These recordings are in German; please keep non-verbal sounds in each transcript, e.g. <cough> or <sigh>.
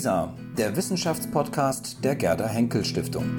LISA, der Wissenschaftspodcast der Gerda Henkel Stiftung.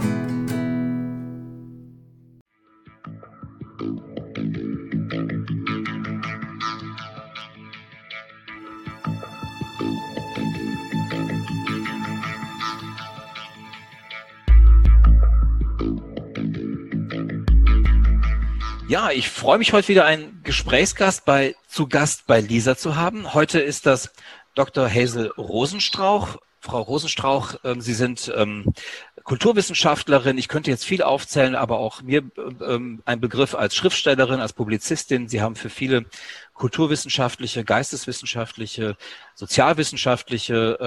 Ja, ich freue mich heute wieder einen Gesprächsgast bei zu Gast bei Lisa zu haben. Heute ist das Dr. Hazel Rosenstrauch. Frau Rosenstrauch, ähm, Sie sind ähm, Kulturwissenschaftlerin. Ich könnte jetzt viel aufzählen, aber auch mir ähm, ein Begriff als Schriftstellerin, als Publizistin. Sie haben für viele kulturwissenschaftliche, geisteswissenschaftliche, sozialwissenschaftliche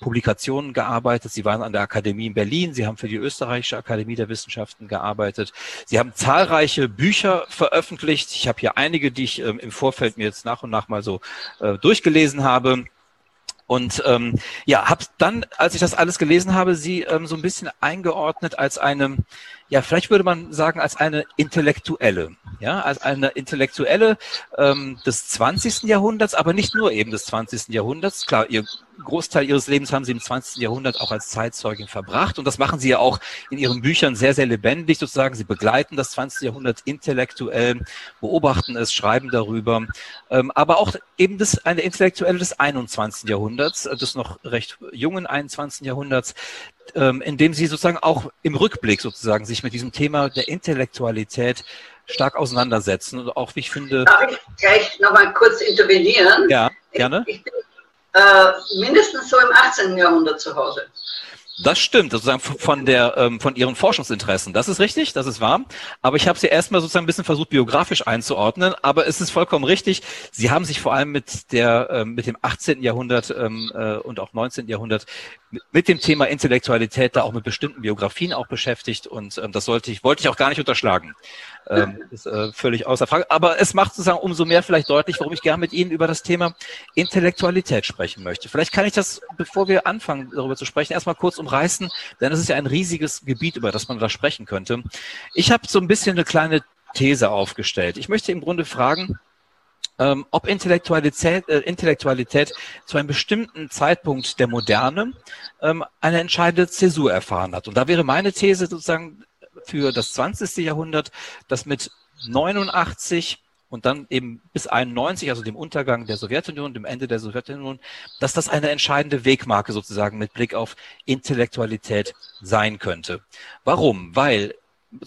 Publikationen gearbeitet. Sie waren an der Akademie in Berlin. Sie haben für die Österreichische Akademie der Wissenschaften gearbeitet. Sie haben zahlreiche Bücher veröffentlicht. Ich habe hier einige, die ich im Vorfeld mir jetzt nach und nach mal so äh, durchgelesen habe. Und ähm, ja, habe dann, als ich das alles gelesen habe, sie ähm, so ein bisschen eingeordnet als eine, ja, vielleicht würde man sagen, als eine Intellektuelle, ja, als eine Intellektuelle ähm, des 20. Jahrhunderts, aber nicht nur eben des 20. Jahrhunderts. Klar, ihr Großteil ihres Lebens haben sie im 20. Jahrhundert auch als Zeitzeugin verbracht und das machen sie ja auch in ihren Büchern sehr, sehr lebendig sozusagen. Sie begleiten das 20. Jahrhundert intellektuell, beobachten es, schreiben darüber, ähm, aber auch eben das, eine Intellektuelle des 21. Jahrhunderts, äh, des noch recht jungen 21. Jahrhunderts, ähm, in dem sie sozusagen auch im Rückblick sozusagen sich mit diesem Thema der Intellektualität stark auseinandersetzen und auch, wie ich finde. Darf ich gleich nochmal kurz intervenieren? Ja, gerne. Ich, ich bin äh, mindestens so im 18. Jahrhundert zu Hause. Das stimmt, sozusagen von der ähm, von ihren Forschungsinteressen. Das ist richtig, das ist wahr. Aber ich habe sie erstmal sozusagen ein bisschen versucht, biografisch einzuordnen. Aber es ist vollkommen richtig. Sie haben sich vor allem mit der ähm, mit dem 18. Jahrhundert ähm, äh, und auch 19. Jahrhundert mit dem Thema Intellektualität da auch mit bestimmten Biografien auch beschäftigt und ähm, das sollte ich, wollte ich auch gar nicht unterschlagen. Ähm, ist äh, völlig außer Frage. Aber es macht sozusagen umso mehr vielleicht deutlich, warum ich gerne mit Ihnen über das Thema Intellektualität sprechen möchte. Vielleicht kann ich das, bevor wir anfangen, darüber zu sprechen, erstmal kurz umreißen, denn es ist ja ein riesiges Gebiet, über das man da sprechen könnte. Ich habe so ein bisschen eine kleine These aufgestellt. Ich möchte im Grunde fragen, ähm, ob Intellektualität, äh, Intellektualität zu einem bestimmten Zeitpunkt der Moderne ähm, eine entscheidende Zäsur erfahren hat. Und da wäre meine These sozusagen für das 20. Jahrhundert, dass mit 89 und dann eben bis 91, also dem Untergang der Sowjetunion, dem Ende der Sowjetunion, dass das eine entscheidende Wegmarke sozusagen mit Blick auf Intellektualität sein könnte. Warum? Weil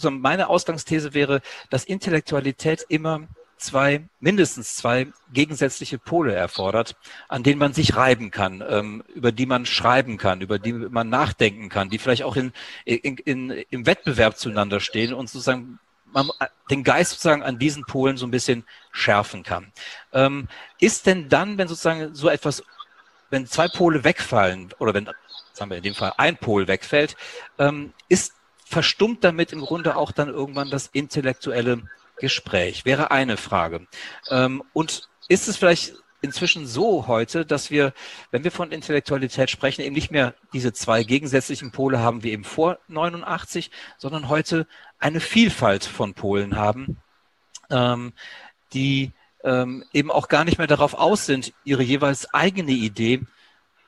meine Ausgangsthese wäre, dass Intellektualität immer zwei, mindestens zwei gegensätzliche Pole erfordert, an denen man sich reiben kann, ähm, über die man schreiben kann, über die man nachdenken kann, die vielleicht auch in, in, in, im Wettbewerb zueinander stehen und sozusagen man den Geist sozusagen an diesen Polen so ein bisschen schärfen kann. Ähm, ist denn dann, wenn sozusagen so etwas, wenn zwei Pole wegfallen oder wenn, sagen wir in dem Fall ein Pol wegfällt, ähm, ist verstummt damit im Grunde auch dann irgendwann das intellektuelle Gespräch? Wäre eine Frage. Ähm, und ist es vielleicht inzwischen so heute, dass wir, wenn wir von Intellektualität sprechen, eben nicht mehr diese zwei gegensätzlichen Pole haben wie eben vor 89, sondern heute eine Vielfalt von Polen haben, ähm, die ähm, eben auch gar nicht mehr darauf aus sind, ihre jeweils eigene Idee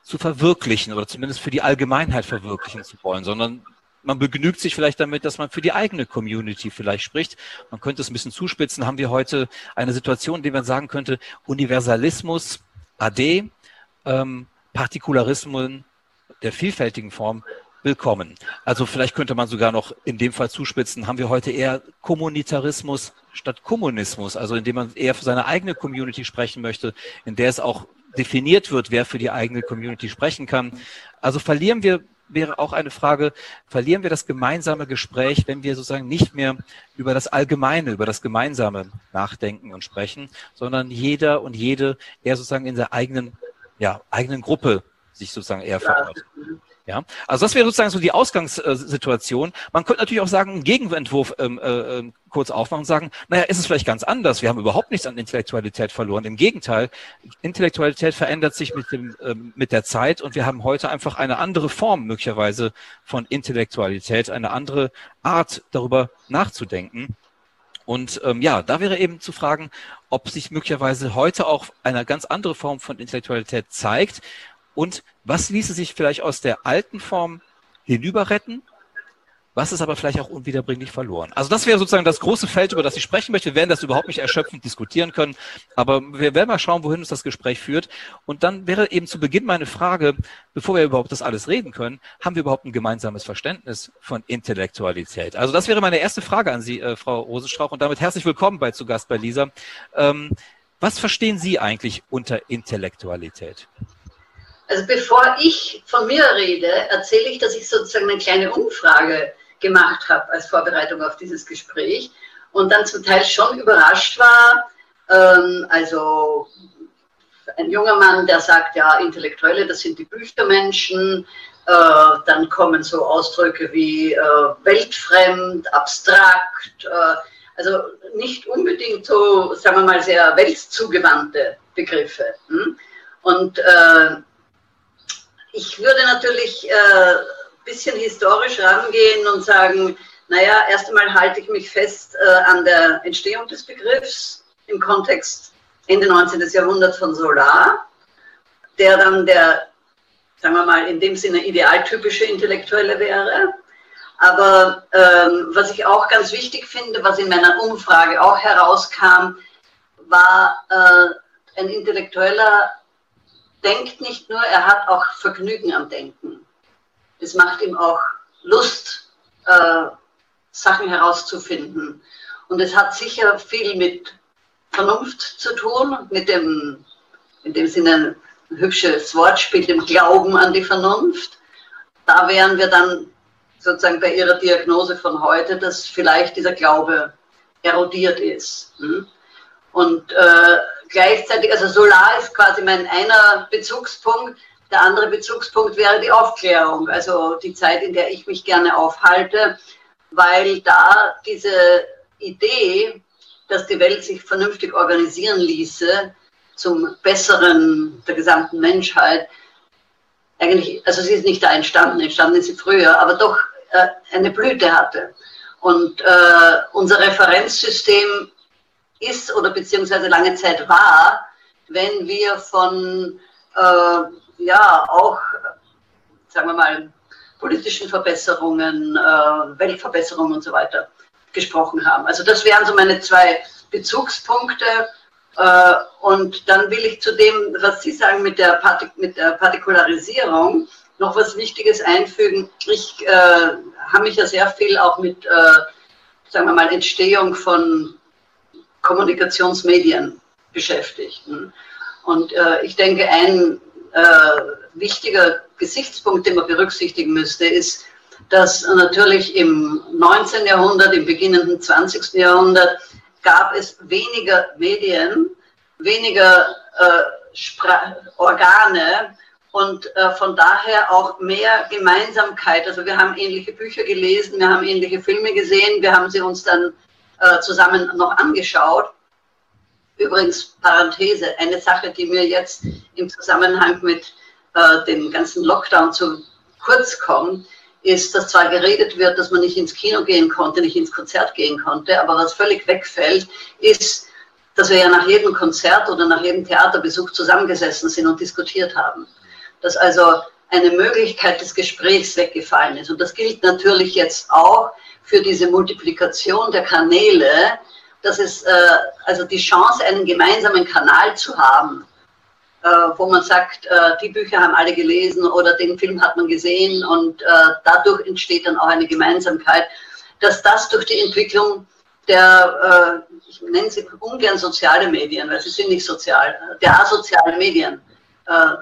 zu verwirklichen oder zumindest für die Allgemeinheit verwirklichen zu wollen, sondern man begnügt sich vielleicht damit, dass man für die eigene Community vielleicht spricht. Man könnte es ein bisschen zuspitzen. Haben wir heute eine Situation, in der man sagen könnte, Universalismus, AD, ähm, Partikularismus der vielfältigen Form willkommen. Also vielleicht könnte man sogar noch in dem Fall zuspitzen, haben wir heute eher Kommunitarismus statt Kommunismus, also indem man eher für seine eigene Community sprechen möchte, in der es auch definiert wird, wer für die eigene Community sprechen kann. Also verlieren wir wäre auch eine Frage, verlieren wir das gemeinsame Gespräch, wenn wir sozusagen nicht mehr über das Allgemeine, über das Gemeinsame nachdenken und sprechen, sondern jeder und jede eher sozusagen in der eigenen, ja, eigenen Gruppe sich sozusagen eher verortet. Ja, also das wäre sozusagen so die Ausgangssituation. Man könnte natürlich auch sagen, einen Gegenentwurf ähm, äh, ähm, kurz aufmachen und sagen, naja, ist es vielleicht ganz anders. Wir haben überhaupt nichts an Intellektualität verloren. Im Gegenteil, Intellektualität verändert sich mit, dem, ähm, mit der Zeit und wir haben heute einfach eine andere Form möglicherweise von Intellektualität, eine andere Art darüber nachzudenken. Und ähm, ja, da wäre eben zu fragen, ob sich möglicherweise heute auch eine ganz andere Form von Intellektualität zeigt Und was ließe sich vielleicht aus der alten Form hinüber retten was ist aber vielleicht auch unwiederbringlich verloren. Also das wäre sozusagen das große Feld, über das ich sprechen möchte. Wir werden das überhaupt nicht erschöpfend diskutieren können, aber wir werden mal schauen, wohin uns das Gespräch führt. Und dann wäre eben zu Beginn meine Frage, bevor wir überhaupt das alles reden können, haben wir überhaupt ein gemeinsames Verständnis von Intellektualität? Also das wäre meine erste Frage an Sie, äh, Frau Rosenstrauch, und damit herzlich willkommen bei zu Gast bei Lisa. Ähm, was verstehen Sie eigentlich unter Intellektualität? Also bevor ich von mir rede, erzähle ich, dass ich sozusagen eine kleine Umfrage gemacht habe als Vorbereitung auf dieses Gespräch und dann zum Teil schon überrascht war. Ähm, also ein junger Mann, der sagt, ja, Intellektuelle, das sind die Büchermenschen. Äh, dann kommen so Ausdrücke wie äh, weltfremd, abstrakt, äh, also nicht unbedingt so, sagen wir mal, sehr weltzugewandte Begriffe. Hm? Und äh, ich würde natürlich äh, bisschen historisch rangehen und sagen, naja, erst einmal halte ich mich fest äh, an der Entstehung des Begriffs im Kontext Ende 19. Jahrhundert von Solar, der dann der, sagen wir mal, in dem Sinne idealtypische Intellektuelle wäre. Aber ähm, was ich auch ganz wichtig finde, was in meiner Umfrage auch herauskam, war, äh, ein Intellektueller denkt nicht nur, er hat auch Vergnügen am Denken es macht ihm auch Lust, äh, Sachen herauszufinden. Und es hat sicher viel mit Vernunft zu tun, mit dem, in dem Sinne ein hübsches Wortspiel, dem Glauben an die Vernunft. Da wären wir dann sozusagen bei Ihrer Diagnose von heute, dass vielleicht dieser Glaube erodiert ist. Hm? Und äh, gleichzeitig, also Solar ist quasi mein einer Bezugspunkt, der andere Bezugspunkt wäre die Aufklärung, also die Zeit, in der ich mich gerne aufhalte, weil da diese Idee, dass die Welt sich vernünftig organisieren ließe zum Besseren der gesamten Menschheit, eigentlich, also sie ist nicht da entstanden, entstanden ist sie früher, aber doch äh, eine Blüte hatte. Und äh, unser Referenzsystem ist oder beziehungsweise lange Zeit war, wenn wir von äh, ja auch, sagen wir mal, politischen Verbesserungen, äh, Weltverbesserungen und so weiter gesprochen haben. Also das wären so meine zwei Bezugspunkte. Äh, und dann will ich zu dem, was Sie sagen mit der, Partik mit der Partikularisierung, noch was Wichtiges einfügen. Ich äh, habe mich ja sehr viel auch mit, äh, sagen wir mal, Entstehung von Kommunikationsmedien beschäftigt. Und äh, ich denke, ein äh, wichtiger Gesichtspunkt, den man berücksichtigen müsste, ist, dass natürlich im 19. Jahrhundert, im beginnenden 20. Jahrhundert gab es weniger Medien, weniger äh, Organe und äh, von daher auch mehr Gemeinsamkeit. Also wir haben ähnliche Bücher gelesen, wir haben ähnliche Filme gesehen, wir haben sie uns dann äh, zusammen noch angeschaut. Übrigens, Parenthese, eine Sache, die mir jetzt im Zusammenhang mit äh, dem ganzen Lockdown zu kurz kommt, ist, dass zwar geredet wird, dass man nicht ins Kino gehen konnte, nicht ins Konzert gehen konnte, aber was völlig wegfällt, ist, dass wir ja nach jedem Konzert oder nach jedem Theaterbesuch zusammengesessen sind und diskutiert haben. Dass also eine Möglichkeit des Gesprächs weggefallen ist. Und das gilt natürlich jetzt auch für diese Multiplikation der Kanäle, dass es äh, also die Chance, einen gemeinsamen Kanal zu haben, äh, wo man sagt, äh, die Bücher haben alle gelesen oder den Film hat man gesehen und äh, dadurch entsteht dann auch eine Gemeinsamkeit, dass das durch die Entwicklung der, äh, ich nenne sie ungern soziale Medien, weil sie sind nicht sozial, der asozialen Medien äh,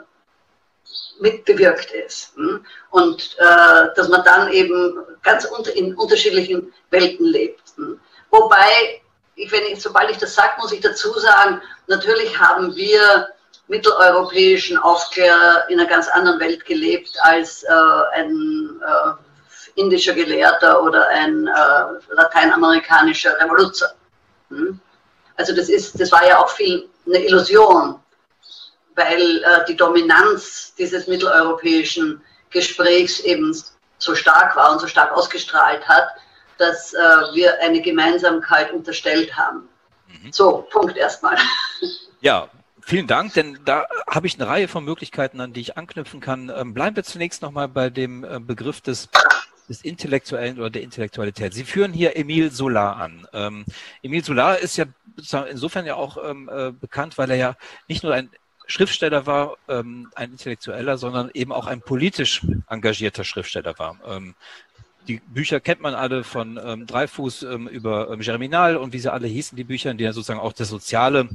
mitbewirkt ist. Hm? Und dass man dann eben ganz unter, in unterschiedlichen Welten lebt. Hm? Wobei ich, wenn ich, sobald ich das sage, muss ich dazu sagen, natürlich haben wir mitteleuropäischen Aufklärer in einer ganz anderen Welt gelebt als äh, ein äh, indischer Gelehrter oder ein äh, lateinamerikanischer Revoluzer. Hm? Also das, ist, das war ja auch viel eine Illusion, weil äh, die Dominanz dieses mitteleuropäischen Gesprächs eben so stark war und so stark ausgestrahlt hat, dass äh, wir eine Gemeinsamkeit unterstellt haben. Mhm. So, Punkt erstmal. <laughs> Ja, Vielen Dank, denn da habe ich eine Reihe von Möglichkeiten, an die ich anknüpfen kann. Ähm, bleiben wir zunächst nochmal bei dem äh, Begriff des, des Intellektuellen oder der Intellektualität. Sie führen hier Emile Solar an. Ähm, Emile Solar ist ja insofern ja auch ähm, äh, bekannt, weil er ja nicht nur ein Schriftsteller war, ähm, ein Intellektueller, sondern eben auch ein politisch engagierter Schriftsteller war. Ähm, die Bücher kennt man alle von ähm, Dreifuß ähm, über ähm, Germinal und wie sie alle hießen, die Bücher, in denen er sozusagen auch das soziale,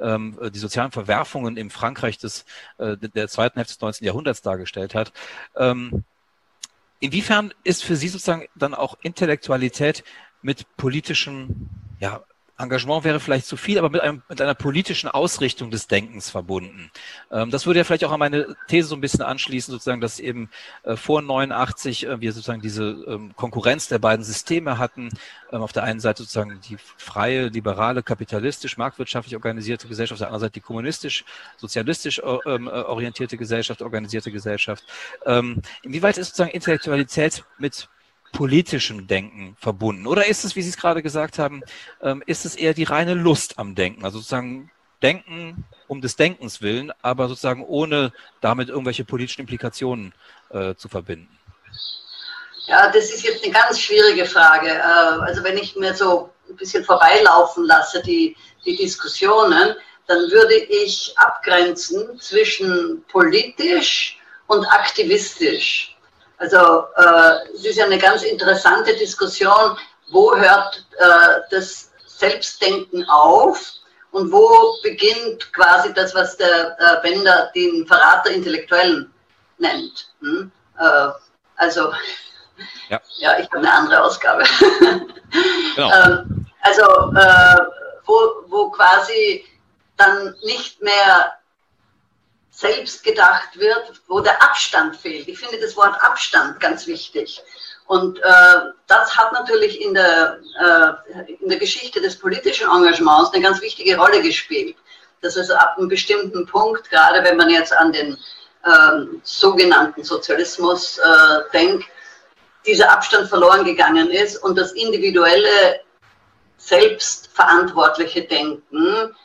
ähm, die sozialen Verwerfungen im Frankreich des, äh, der zweiten Hälfte des 19. Jahrhunderts dargestellt hat. Ähm, inwiefern ist für Sie sozusagen dann auch Intellektualität mit politischem ja, Engagement wäre vielleicht zu viel, aber mit, einem, mit einer politischen Ausrichtung des Denkens verbunden. Ähm, das würde ja vielleicht auch an meine These so ein bisschen anschließen, sozusagen, dass eben äh, vor 89 äh, wir sozusagen diese ähm, Konkurrenz der beiden Systeme hatten. Ähm, auf der einen Seite sozusagen die freie, liberale, kapitalistisch, marktwirtschaftlich organisierte Gesellschaft, auf der anderen Seite die kommunistisch, sozialistisch äh, ähm, äh, orientierte Gesellschaft, organisierte Gesellschaft. Ähm, inwieweit ist sozusagen Intellektualität mit politischem Denken verbunden? Oder ist es, wie Sie es gerade gesagt haben, ähm, ist es eher die reine Lust am Denken? Also sozusagen Denken um des Denkens willen, aber sozusagen ohne damit irgendwelche politischen Implikationen äh, zu verbinden? Ja, das ist jetzt eine ganz schwierige Frage. Äh, also wenn ich mir so ein bisschen vorbeilaufen lasse, die, die Diskussionen, dann würde ich abgrenzen zwischen politisch und aktivistisch. Also äh, es ist ja eine ganz interessante Diskussion, wo hört äh, das Selbstdenken auf und wo beginnt quasi das, was der äh, Bender den Verrat der Intellektuellen nennt. Hm? Äh, also, ja. <laughs> ja, ich habe eine andere Ausgabe. <laughs> Genau. ähm, also, äh, wo, wo quasi dann nicht mehr selbst gedacht wird, wo der Abstand fehlt. Ich finde das Wort Abstand ganz wichtig. Und äh, das hat natürlich in der, äh, in der Geschichte des politischen Engagements eine ganz wichtige Rolle gespielt. Dass also ab einem bestimmten Punkt, gerade wenn man jetzt an den äh, sogenannten Sozialismus äh, denkt, dieser Abstand verloren gegangen ist und das individuelle, selbstverantwortliche Denken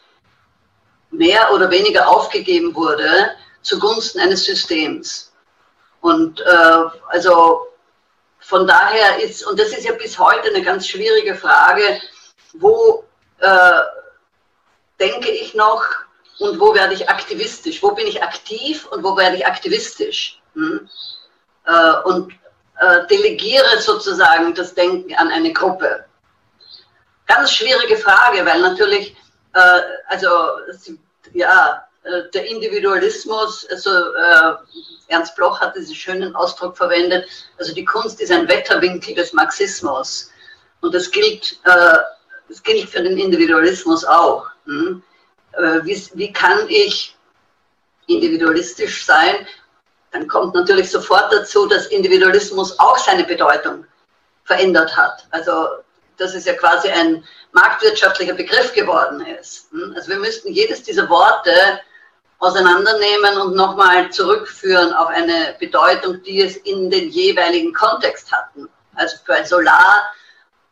mehr oder weniger aufgegeben wurde zugunsten eines Systems. Und äh, also von daher ist, und das ist ja bis heute eine ganz schwierige Frage, wo äh, denke ich noch und wo werde ich aktivistisch? Wo bin ich aktiv und wo werde ich aktivistisch? Hm? Äh, und äh, delegiere sozusagen das Denken an eine Gruppe. Ganz schwierige Frage, weil natürlich, äh, also ja, äh, der Individualismus, also äh, Ernst Bloch hat diesen schönen Ausdruck verwendet, also die Kunst ist ein Wetterwinkel des Marxismus. Und das gilt, äh, das gilt für den Individualismus auch. Hm? Äh, wie, wie kann ich individualistisch sein? Dann kommt natürlich sofort dazu, dass Individualismus auch seine Bedeutung verändert hat. Also dass es ja quasi ein marktwirtschaftlicher Begriff geworden ist. Hm? Also wir müssten jedes dieser Worte auseinandernehmen und nochmal zurückführen auf eine Bedeutung, die es in den jeweiligen Kontext hatten. Also bei Solar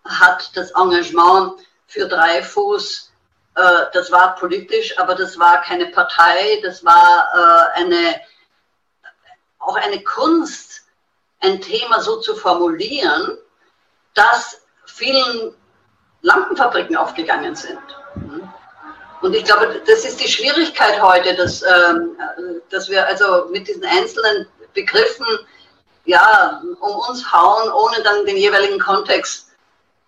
hat das Engagement für Dreifuß, äh, das war politisch, aber das war keine Partei, das war äh, eine, auch eine Kunst, ein Thema so zu formulieren, dass vielen Lampenfabriken aufgegangen sind. Und ich glaube, das ist die Schwierigkeit heute, dass, ähm, dass wir also mit diesen einzelnen Begriffen ja, um uns hauen, ohne dann den jeweiligen Kontext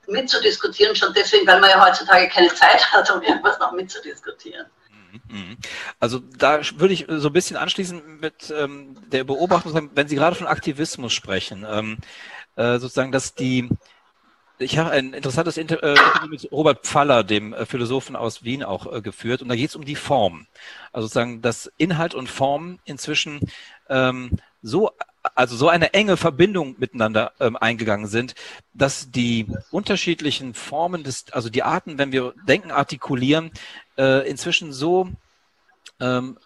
mitzudiskutieren, schon deswegen, weil man ja heutzutage keine Zeit hat, um irgendwas noch mitzudiskutieren. Mhm. Also da würde ich so ein bisschen anschließen mit ähm, der Beobachtung, wenn Sie gerade von Aktivismus sprechen, ähm, äh, sozusagen, dass die ich habe ein interessantes Inter äh, Interview mit Robert Pfaller, dem äh, Philosophen aus Wien, auch äh, geführt. Und da geht es um die Form. Also sozusagen, dass Inhalt und Form inzwischen ähm, so, also so eine enge Verbindung miteinander ähm, eingegangen sind, dass die unterschiedlichen Formen des, also die Arten, wenn wir Denken artikulieren, inzwischen so ähm,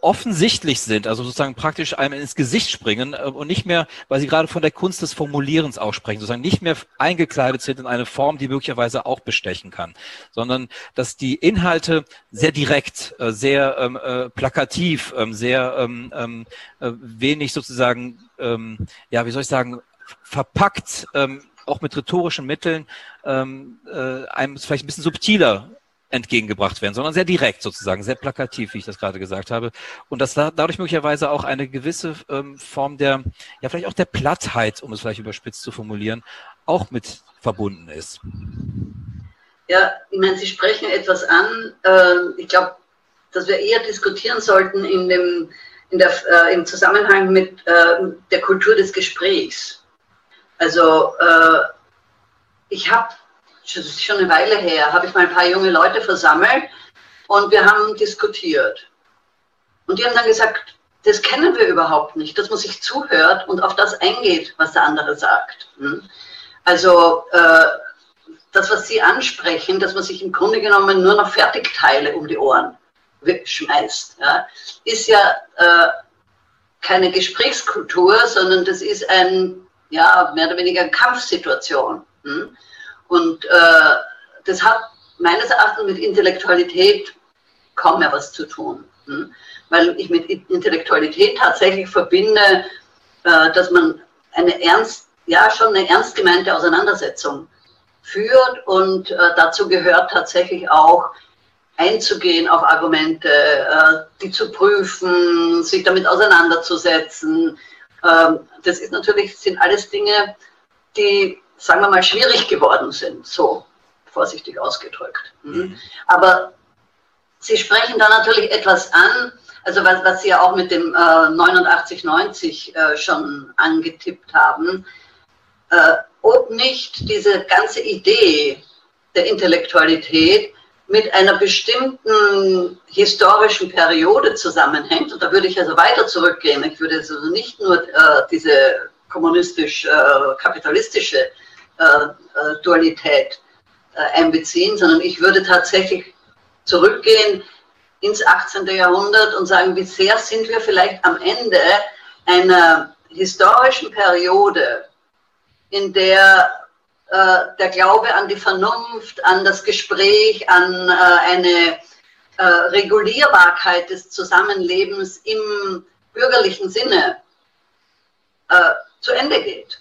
offensichtlich sind, also sozusagen praktisch einem ins Gesicht springen äh, und nicht mehr, weil Sie gerade von der Kunst des Formulierens aussprechen, sozusagen nicht mehr eingekleidet sind in eine Form, die möglicherweise auch bestechen kann, sondern dass die Inhalte sehr direkt, äh, sehr ähm, äh, plakativ, ähm, sehr ähm, ähm, äh, wenig sozusagen, ähm, ja, wie soll ich sagen, verpackt, ähm, auch mit rhetorischen Mitteln, ähm, äh, einem vielleicht ein bisschen subtiler entgegengebracht werden, sondern sehr direkt sozusagen, sehr plakativ, wie ich das gerade gesagt habe. Und dass da, dadurch möglicherweise auch eine gewisse ähm, Form der, ja vielleicht auch der Plattheit, um es vielleicht überspitzt zu formulieren, auch mit verbunden ist. Ja, ich meine, Sie sprechen etwas an. Äh, ich glaube, dass wir eher diskutieren sollten in dem, in der, äh, im Zusammenhang mit äh, der Kultur des Gesprächs. Also äh, ich habe das ist schon eine Weile her, habe ich mal ein paar junge Leute versammelt und wir haben diskutiert. Und die haben dann gesagt, das kennen wir überhaupt nicht, dass man sich zuhört und auf das eingeht, was der andere sagt. Hm? Also äh, das, was Sie ansprechen, dass man sich im Grunde genommen nur noch Fertigteile um die Ohren schmeißt, ja, ist ja äh, keine Gesprächskultur, sondern das ist ein, ja, mehr oder weniger Kampfsituation. Hm? Und äh, das hat meines Erachtens mit Intellektualität kaum mehr was zu tun. Hm? Weil ich mit Intellektualität tatsächlich verbinde, äh, dass man eine ernst, ja schon eine ernst gemeinte Auseinandersetzung führt und äh, dazu gehört tatsächlich auch einzugehen auf Argumente, äh, die zu prüfen, sich damit auseinanderzusetzen. Ähm, das ist natürlich, sind alles Dinge, die sagen wir mal, schwierig geworden sind, so vorsichtig ausgedrückt. Mhm. mhm. Aber Sie sprechen da natürlich etwas an, also was, was Sie ja auch mit dem äh, 8990 äh, schon angetippt haben, äh, ob nicht diese ganze Idee der Intellektualität mit einer bestimmten historischen Periode zusammenhängt. Und da würde ich also weiter zurückgehen. Ich würde also nicht nur äh, diese kommunistisch-kapitalistische äh, Dualität äh, einbeziehen, sondern ich würde tatsächlich zurückgehen ins 18. Jahrhundert und sagen, wie sehr sind wir vielleicht am Ende einer historischen Periode, in der äh, der Glaube an die Vernunft, an das Gespräch, an äh, eine äh, Regulierbarkeit des Zusammenlebens im bürgerlichen Sinne zu Ende geht.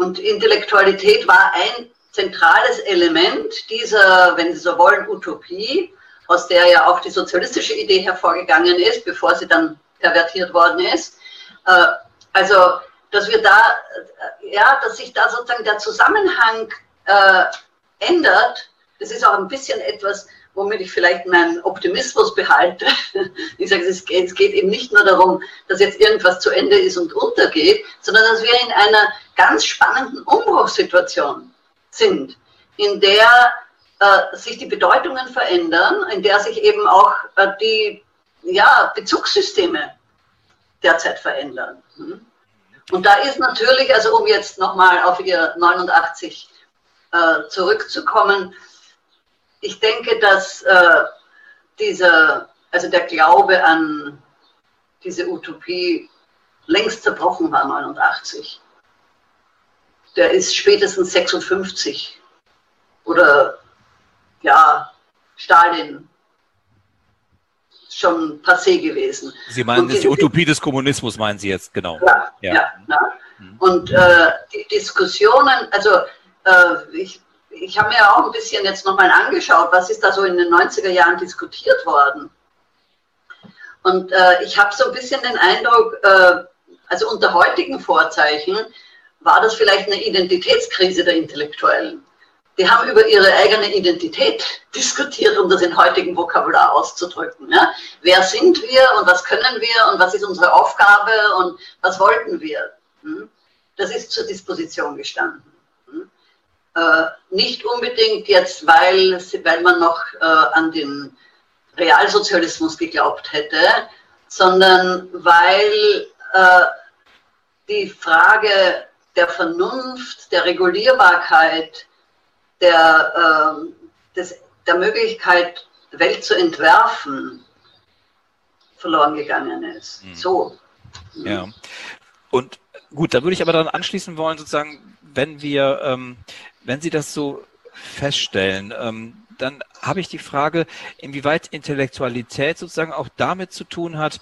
Und Intellektualität war ein zentrales Element dieser, wenn Sie so wollen, Utopie, aus der ja auch die sozialistische Idee hervorgegangen ist, bevor sie dann pervertiert worden ist. Äh, also, dass wir da, äh, ja, dass sich da sozusagen der Zusammenhang äh, ändert, das ist auch ein bisschen etwas, womit ich vielleicht meinen Optimismus behalte. <laughs> Ich sage, es geht, es geht eben nicht nur darum, dass jetzt irgendwas zu Ende ist und untergeht, sondern dass wir in einer ganz spannenden Umbruchssituation sind, in der äh, sich die Bedeutungen verändern, in der sich eben auch äh, die ja, Bezugssysteme derzeit verändern. Hm? Und da ist natürlich, also um jetzt nochmal auf Ihr 89 äh, zurückzukommen, ich denke, dass äh, dieser, also der Glaube an diese Utopie längst zerbrochen war, 89. Der ist spätestens 56 oder ja, Stalin schon passé gewesen. Sie meinen die, die Utopie des Kommunismus, meinen Sie jetzt, genau. Ja, ja. ja, ja. Mhm. Und äh, die Diskussionen, also äh, ich ich habe mir auch ein bisschen jetzt nochmal angeschaut, was ist da so in den 90er Jahren diskutiert worden. Und äh, ich habe so ein bisschen den Eindruck, äh, also unter heutigen Vorzeichen war das vielleicht eine Identitätskrise der Intellektuellen. Die haben über ihre eigene Identität diskutiert, um das in heutigen Vokabular auszudrücken. Ja? Wer sind wir und was können wir und was ist unsere Aufgabe und was wollten wir? Hm? Das ist zur Disposition gestanden. Äh, nicht unbedingt jetzt, weil, weil man noch äh, an den Realsozialismus geglaubt hätte, sondern weil äh, die Frage der Vernunft, der Regulierbarkeit, der, äh, des, der Möglichkeit, Welt zu entwerfen, verloren gegangen ist. Mhm. So. Ja. Und gut, da würde ich aber dann anschließen wollen, sozusagen, wenn wir, ähm, wenn Sie das so feststellen, ähm, dann habe ich die Frage, inwieweit Intellektualität sozusagen auch damit zu tun hat,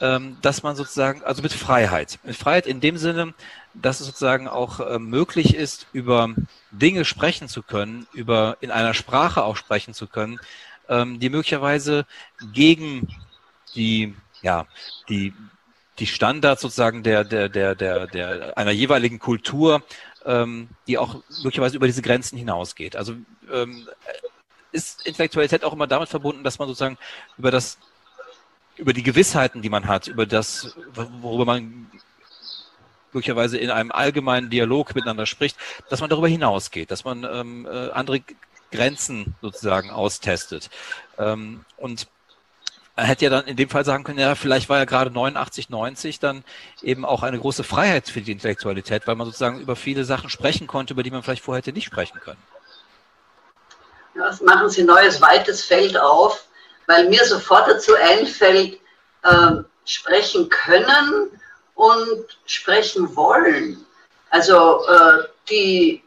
ähm, dass man sozusagen, also mit Freiheit, mit Freiheit in dem Sinne, dass es sozusagen auch äh, möglich ist, über Dinge sprechen zu können, über in einer Sprache auch sprechen zu können, ähm, die möglicherweise gegen die, ja, die, die Standards sozusagen der, der, der, der, der einer jeweiligen Kultur, ähm, die auch möglicherweise über diese Grenzen hinausgeht. Also ähm, ist Intellektualität auch immer damit verbunden, dass man sozusagen über das, über die Gewissheiten, die man hat, über das, worüber man möglicherweise in einem allgemeinen Dialog miteinander spricht, dass man darüber hinausgeht, dass man ähm, äh, andere Grenzen sozusagen austestet. Ähm, und er hätte ja dann in dem Fall sagen können, ja, vielleicht war ja gerade 89, 90 dann eben auch eine große Freiheit für die Intellektualität, weil man sozusagen über viele Sachen sprechen konnte, über die man vielleicht vorher hätte nicht sprechen können. Ja, das machen Sie ein neues, weites Feld auf, weil mir sofort dazu einfällt, äh, sprechen können und sprechen wollen. Also äh, die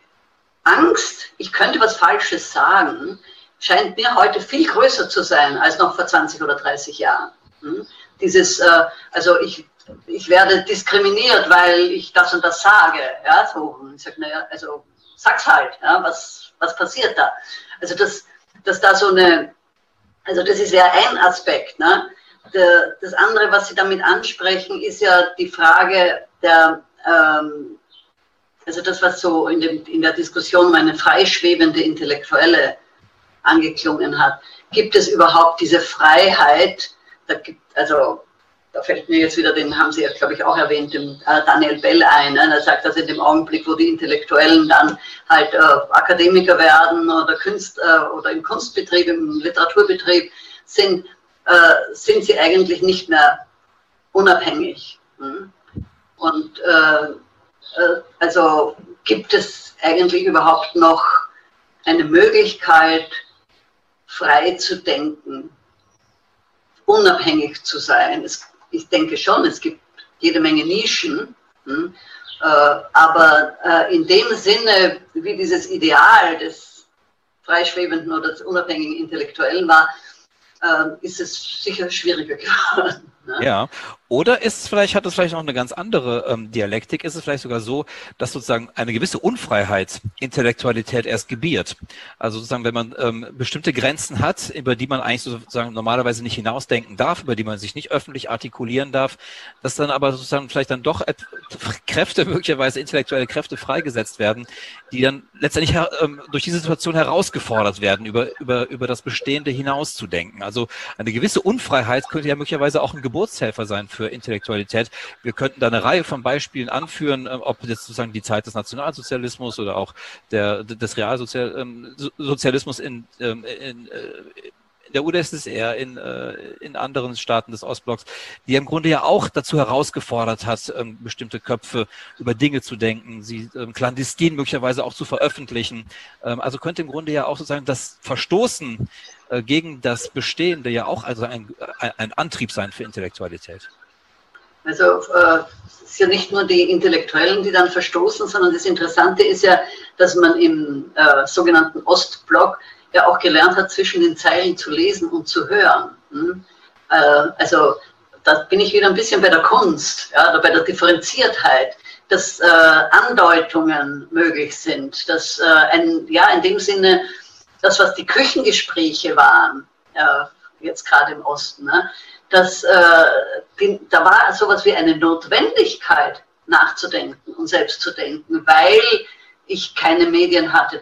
Angst, ich könnte was Falsches sagen, scheint mir heute viel größer zu sein als noch vor 20 oder 30 Jahren. Hm? Dieses, äh, also ich, ich werde diskriminiert, weil ich das und das sage. Ja, so, ich sage, naja, also sag's halt, ja, was, was passiert da? Also dass, dass da so eine, also das ist ja ein Aspekt. Ne? Das andere, was Sie damit ansprechen, ist ja die Frage der, ähm, also das, was so in, dem, in der Diskussion um eine freischwebende Intellektuelle angeklungen hat. Gibt es überhaupt diese Freiheit? Da gibt, also da fällt mir jetzt wieder, den haben Sie ja, glaube ich, auch erwähnt, dem äh, Daniel Bell ein. Ne? Er sagt, dass in dem Augenblick, wo die Intellektuellen dann halt äh, Akademiker werden oder, Kunst, äh, oder im Kunstbetrieb, im Literaturbetrieb sind, äh, sind sie eigentlich nicht mehr unabhängig. Hm? Und äh, äh, also gibt es eigentlich überhaupt noch eine Möglichkeit, frei zu denken, unabhängig zu sein. Es, ich denke schon, es gibt jede Menge Nischen, hm, äh, aber äh, in dem Sinne, wie dieses Ideal des freischwebenden oder des unabhängigen Intellektuellen war, äh, ist es sicher schwieriger <laughs> geworden. Ne? Ja, oder ist es vielleicht, hat es vielleicht noch eine ganz andere ähm, Dialektik, ist es vielleicht sogar so, dass sozusagen eine gewisse Unfreiheit Intellektualität erst gebiert. Also sozusagen, wenn man ähm, bestimmte Grenzen hat, über die man eigentlich sozusagen normalerweise nicht hinausdenken darf, über die man sich nicht öffentlich artikulieren darf, dass dann aber sozusagen vielleicht dann doch Kräfte, <laughs> möglicherweise intellektuelle Kräfte freigesetzt werden, die dann letztendlich ähm, durch diese Situation herausgefordert werden, über, über, über das Bestehende hinauszudenken. Also eine gewisse Unfreiheit könnte ja möglicherweise auch ein Geburtshelfer sein für Intellektualität. Wir könnten da eine Reihe von Beispielen anführen, ähm, ob jetzt sozusagen die Zeit des Nationalsozialismus oder auch der, des Realsozialismus ähm, in, ähm, in, äh, in der UdSSR, in, äh, in anderen Staaten des Ostblocks, die im Grunde ja auch dazu herausgefordert hat, bestimmte Köpfe über Dinge zu denken, sie clandestin möglicherweise auch zu veröffentlichen. also könnte im Grunde ja auch sozusagen das Verstoßen äh, gegen das Bestehende ja auch also ein, ein Antrieb sein für Intellektualität. Also äh, es ist ja nicht nur die Intellektuellen, die dann verstoßen, sondern das Interessante ist ja, dass man im äh, sogenannten Ostblock ja auch gelernt hat, zwischen den Zeilen zu lesen und zu hören. Hm? Äh, also da bin ich wieder ein bisschen bei der Kunst, ja, oder bei der Differenziertheit, dass äh, Andeutungen möglich sind, dass äh, ein, ja, in dem Sinne, das, was die Küchengespräche waren, äh, jetzt gerade im Osten, ne, dass äh, die, da war sowas wie eine Notwendigkeit nachzudenken und selbst zu denken, weil ich keine Medien hatte,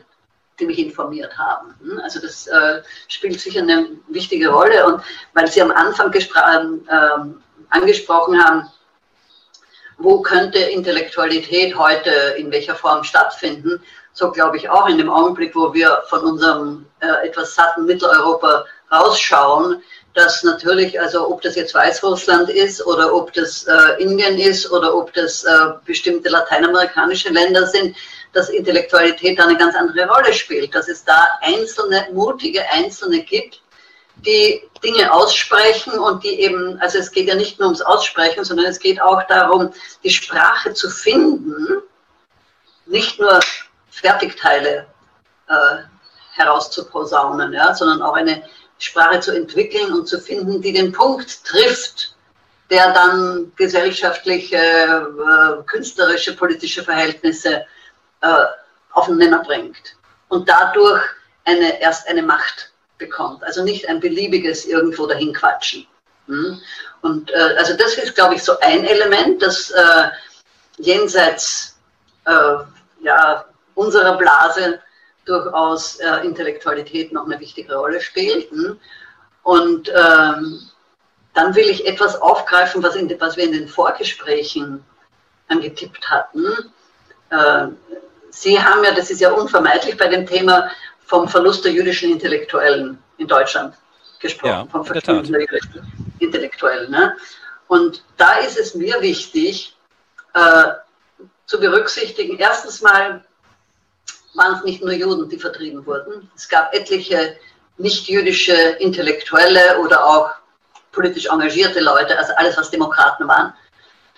die mich informiert haben. Hm? Also das äh, spielt sicher eine wichtige Rolle und weil Sie am Anfang ähm, angesprochen haben, wo könnte Intellektualität heute in welcher Form stattfinden, so glaube ich auch in dem Augenblick, wo wir von unserem äh, etwas satten Mitteleuropa rausschauen, dass natürlich, also ob das jetzt Weißrussland ist oder ob das äh, Indien ist oder ob das äh, bestimmte lateinamerikanische Länder sind, dass Intellektualität da eine ganz andere Rolle spielt, dass es da einzelne, mutige Einzelne gibt, die Dinge aussprechen und die eben, also es geht ja nicht nur ums Aussprechen, sondern es geht auch darum, die Sprache zu finden, nicht nur Fertigteile äh, herauszuposaunen, ja, sondern auch eine Sprache zu entwickeln und zu finden, die den Punkt trifft, der dann gesellschaftliche, äh, künstlerische, politische Verhältnisse äh, auf den Nenner bringt und dadurch eine, erst eine Macht bekommt. Also nicht ein beliebiges irgendwo dahin quatschen. Hm? Und äh, also das ist, glaube ich, so ein Element, das äh, jenseits äh, ja, unserer Blase durchaus äh, Intellektualität noch eine wichtige Rolle spielt. Hm? Und ähm, dann will ich etwas aufgreifen, was, in, was wir in den Vorgesprächen angetippt hatten. Äh, Sie haben ja, das ist ja unvermeidlich bei dem Thema vom Verlust der jüdischen Intellektuellen in Deutschland gesprochen, ja, vom Verlust der jüdischen Intellektuellen. Ne? Und da ist es mir wichtig äh, zu berücksichtigen, erstens mal waren es nicht nur Juden, die vertrieben wurden. Es gab etliche nicht-jüdische Intellektuelle oder auch politisch engagierte Leute, also alles, was Demokraten waren,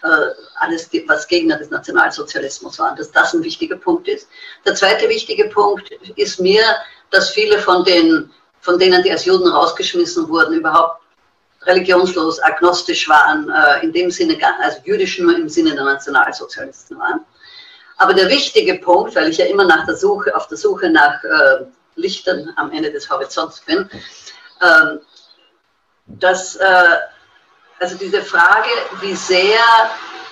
äh, alles, was Gegner des Nationalsozialismus waren, dass das ein wichtiger Punkt ist. Der zweite wichtige Punkt ist mir, dass viele von, den, von denen, die als Juden rausgeschmissen wurden, überhaupt religionslos, agnostisch waren, äh, in dem Sinne, also jüdisch nur im Sinne der Nationalsozialisten waren. Aber der wichtige Punkt, weil ich ja immer nach der Suche, auf der Suche nach äh, Lichtern am Ende des Horizonts bin, äh, dass äh, also diese Frage, wie sehr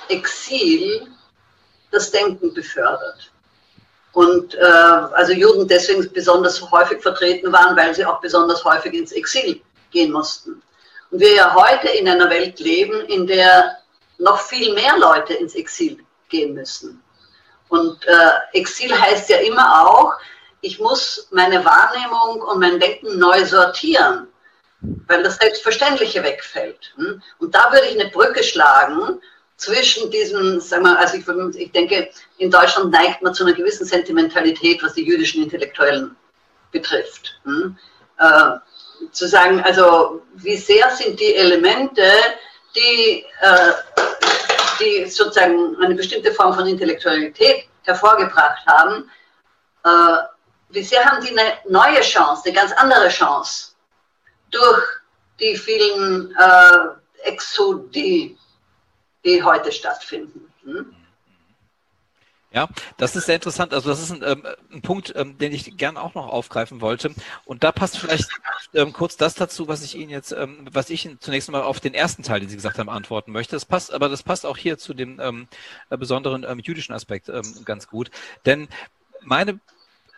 Exil das Denken befördert. Und äh, also Juden deswegen besonders häufig vertreten waren, weil sie auch besonders häufig ins Exil gehen mussten. Und wir ja heute in einer Welt leben, in der noch viel mehr Leute ins Exil gehen müssen. Und äh, Exil heißt ja immer auch, ich muss meine Wahrnehmung und mein Denken neu sortieren weil das Selbstverständliche wegfällt. Hm? Und da würde ich eine Brücke schlagen zwischen diesem, sagen wir, also ich, ich denke, in Deutschland neigt man zu einer gewissen Sentimentalität, was die jüdischen Intellektuellen betrifft. Hm? Äh, zu sagen, also wie sehr sind die Elemente, die, äh, die sozusagen eine bestimmte Form von Intellektualität hervorgebracht haben, äh, wie sehr haben die eine neue Chance, eine ganz andere Chance, durch die vielen äh, Exodie, die heute stattfinden. Hm? Ja, das ist sehr interessant. Also das ist ein, ähm, ein Punkt, ähm, den ich gern auch noch aufgreifen wollte. Und da passt vielleicht ähm, kurz das dazu, was ich Ihnen jetzt, ähm, was ich zunächst mal auf den ersten Teil, den Sie gesagt haben, antworten möchte. Das passt, aber das passt auch hier zu dem ähm, besonderen ähm, jüdischen Aspekt ganz gut. Denn meine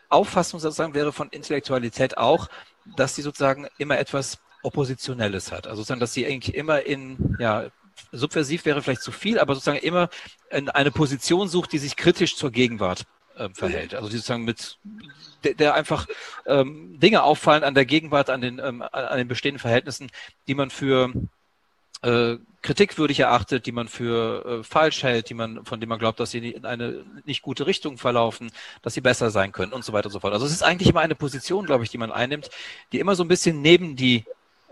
Auffassung sozusagen wäre von Intellektualität auch, dass sie sozusagen immer etwas Oppositionelles hat. Also sozusagen, dass sie eigentlich immer in, ja, subversiv wäre vielleicht zu viel, aber sozusagen immer in eine Position sucht, die sich kritisch zur Gegenwart äh, verhält. Also die sozusagen mit der, der einfach ähm, Dinge auffallen an der Gegenwart, an den, ähm, an den bestehenden Verhältnissen, die man für äh, kritikwürdig erachtet, die man für äh, falsch hält, die man, von denen man glaubt, dass sie in eine nicht gute Richtung verlaufen, dass sie besser sein können und so weiter und so fort. Also es ist eigentlich immer eine Position, glaube ich, die man einnimmt, die immer so ein bisschen neben die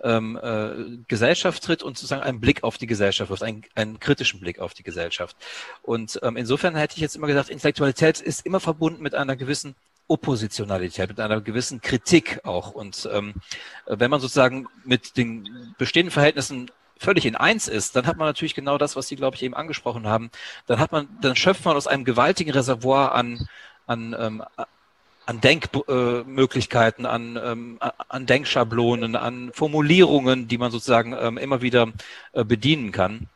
ähm, äh, Gesellschaft tritt und sozusagen einen Blick auf die Gesellschaft wirft, einen, einen kritischen Blick auf die Gesellschaft. Und ähm, insofern hätte ich jetzt immer gesagt, Intellektualität ist immer verbunden mit einer gewissen Oppositionalität, mit einer gewissen Kritik auch. Und ähm, wenn man sozusagen mit den bestehenden Verhältnissen völlig in eins ist, dann hat man natürlich genau das, was Sie, glaube ich, eben angesprochen haben. Dann hat man, dann schöpft man aus einem gewaltigen Reservoir an, an, ähm, an Denkmöglichkeiten, an, ähm, an Denkschablonen, an Formulierungen, die man sozusagen ähm, immer wieder äh, bedienen kann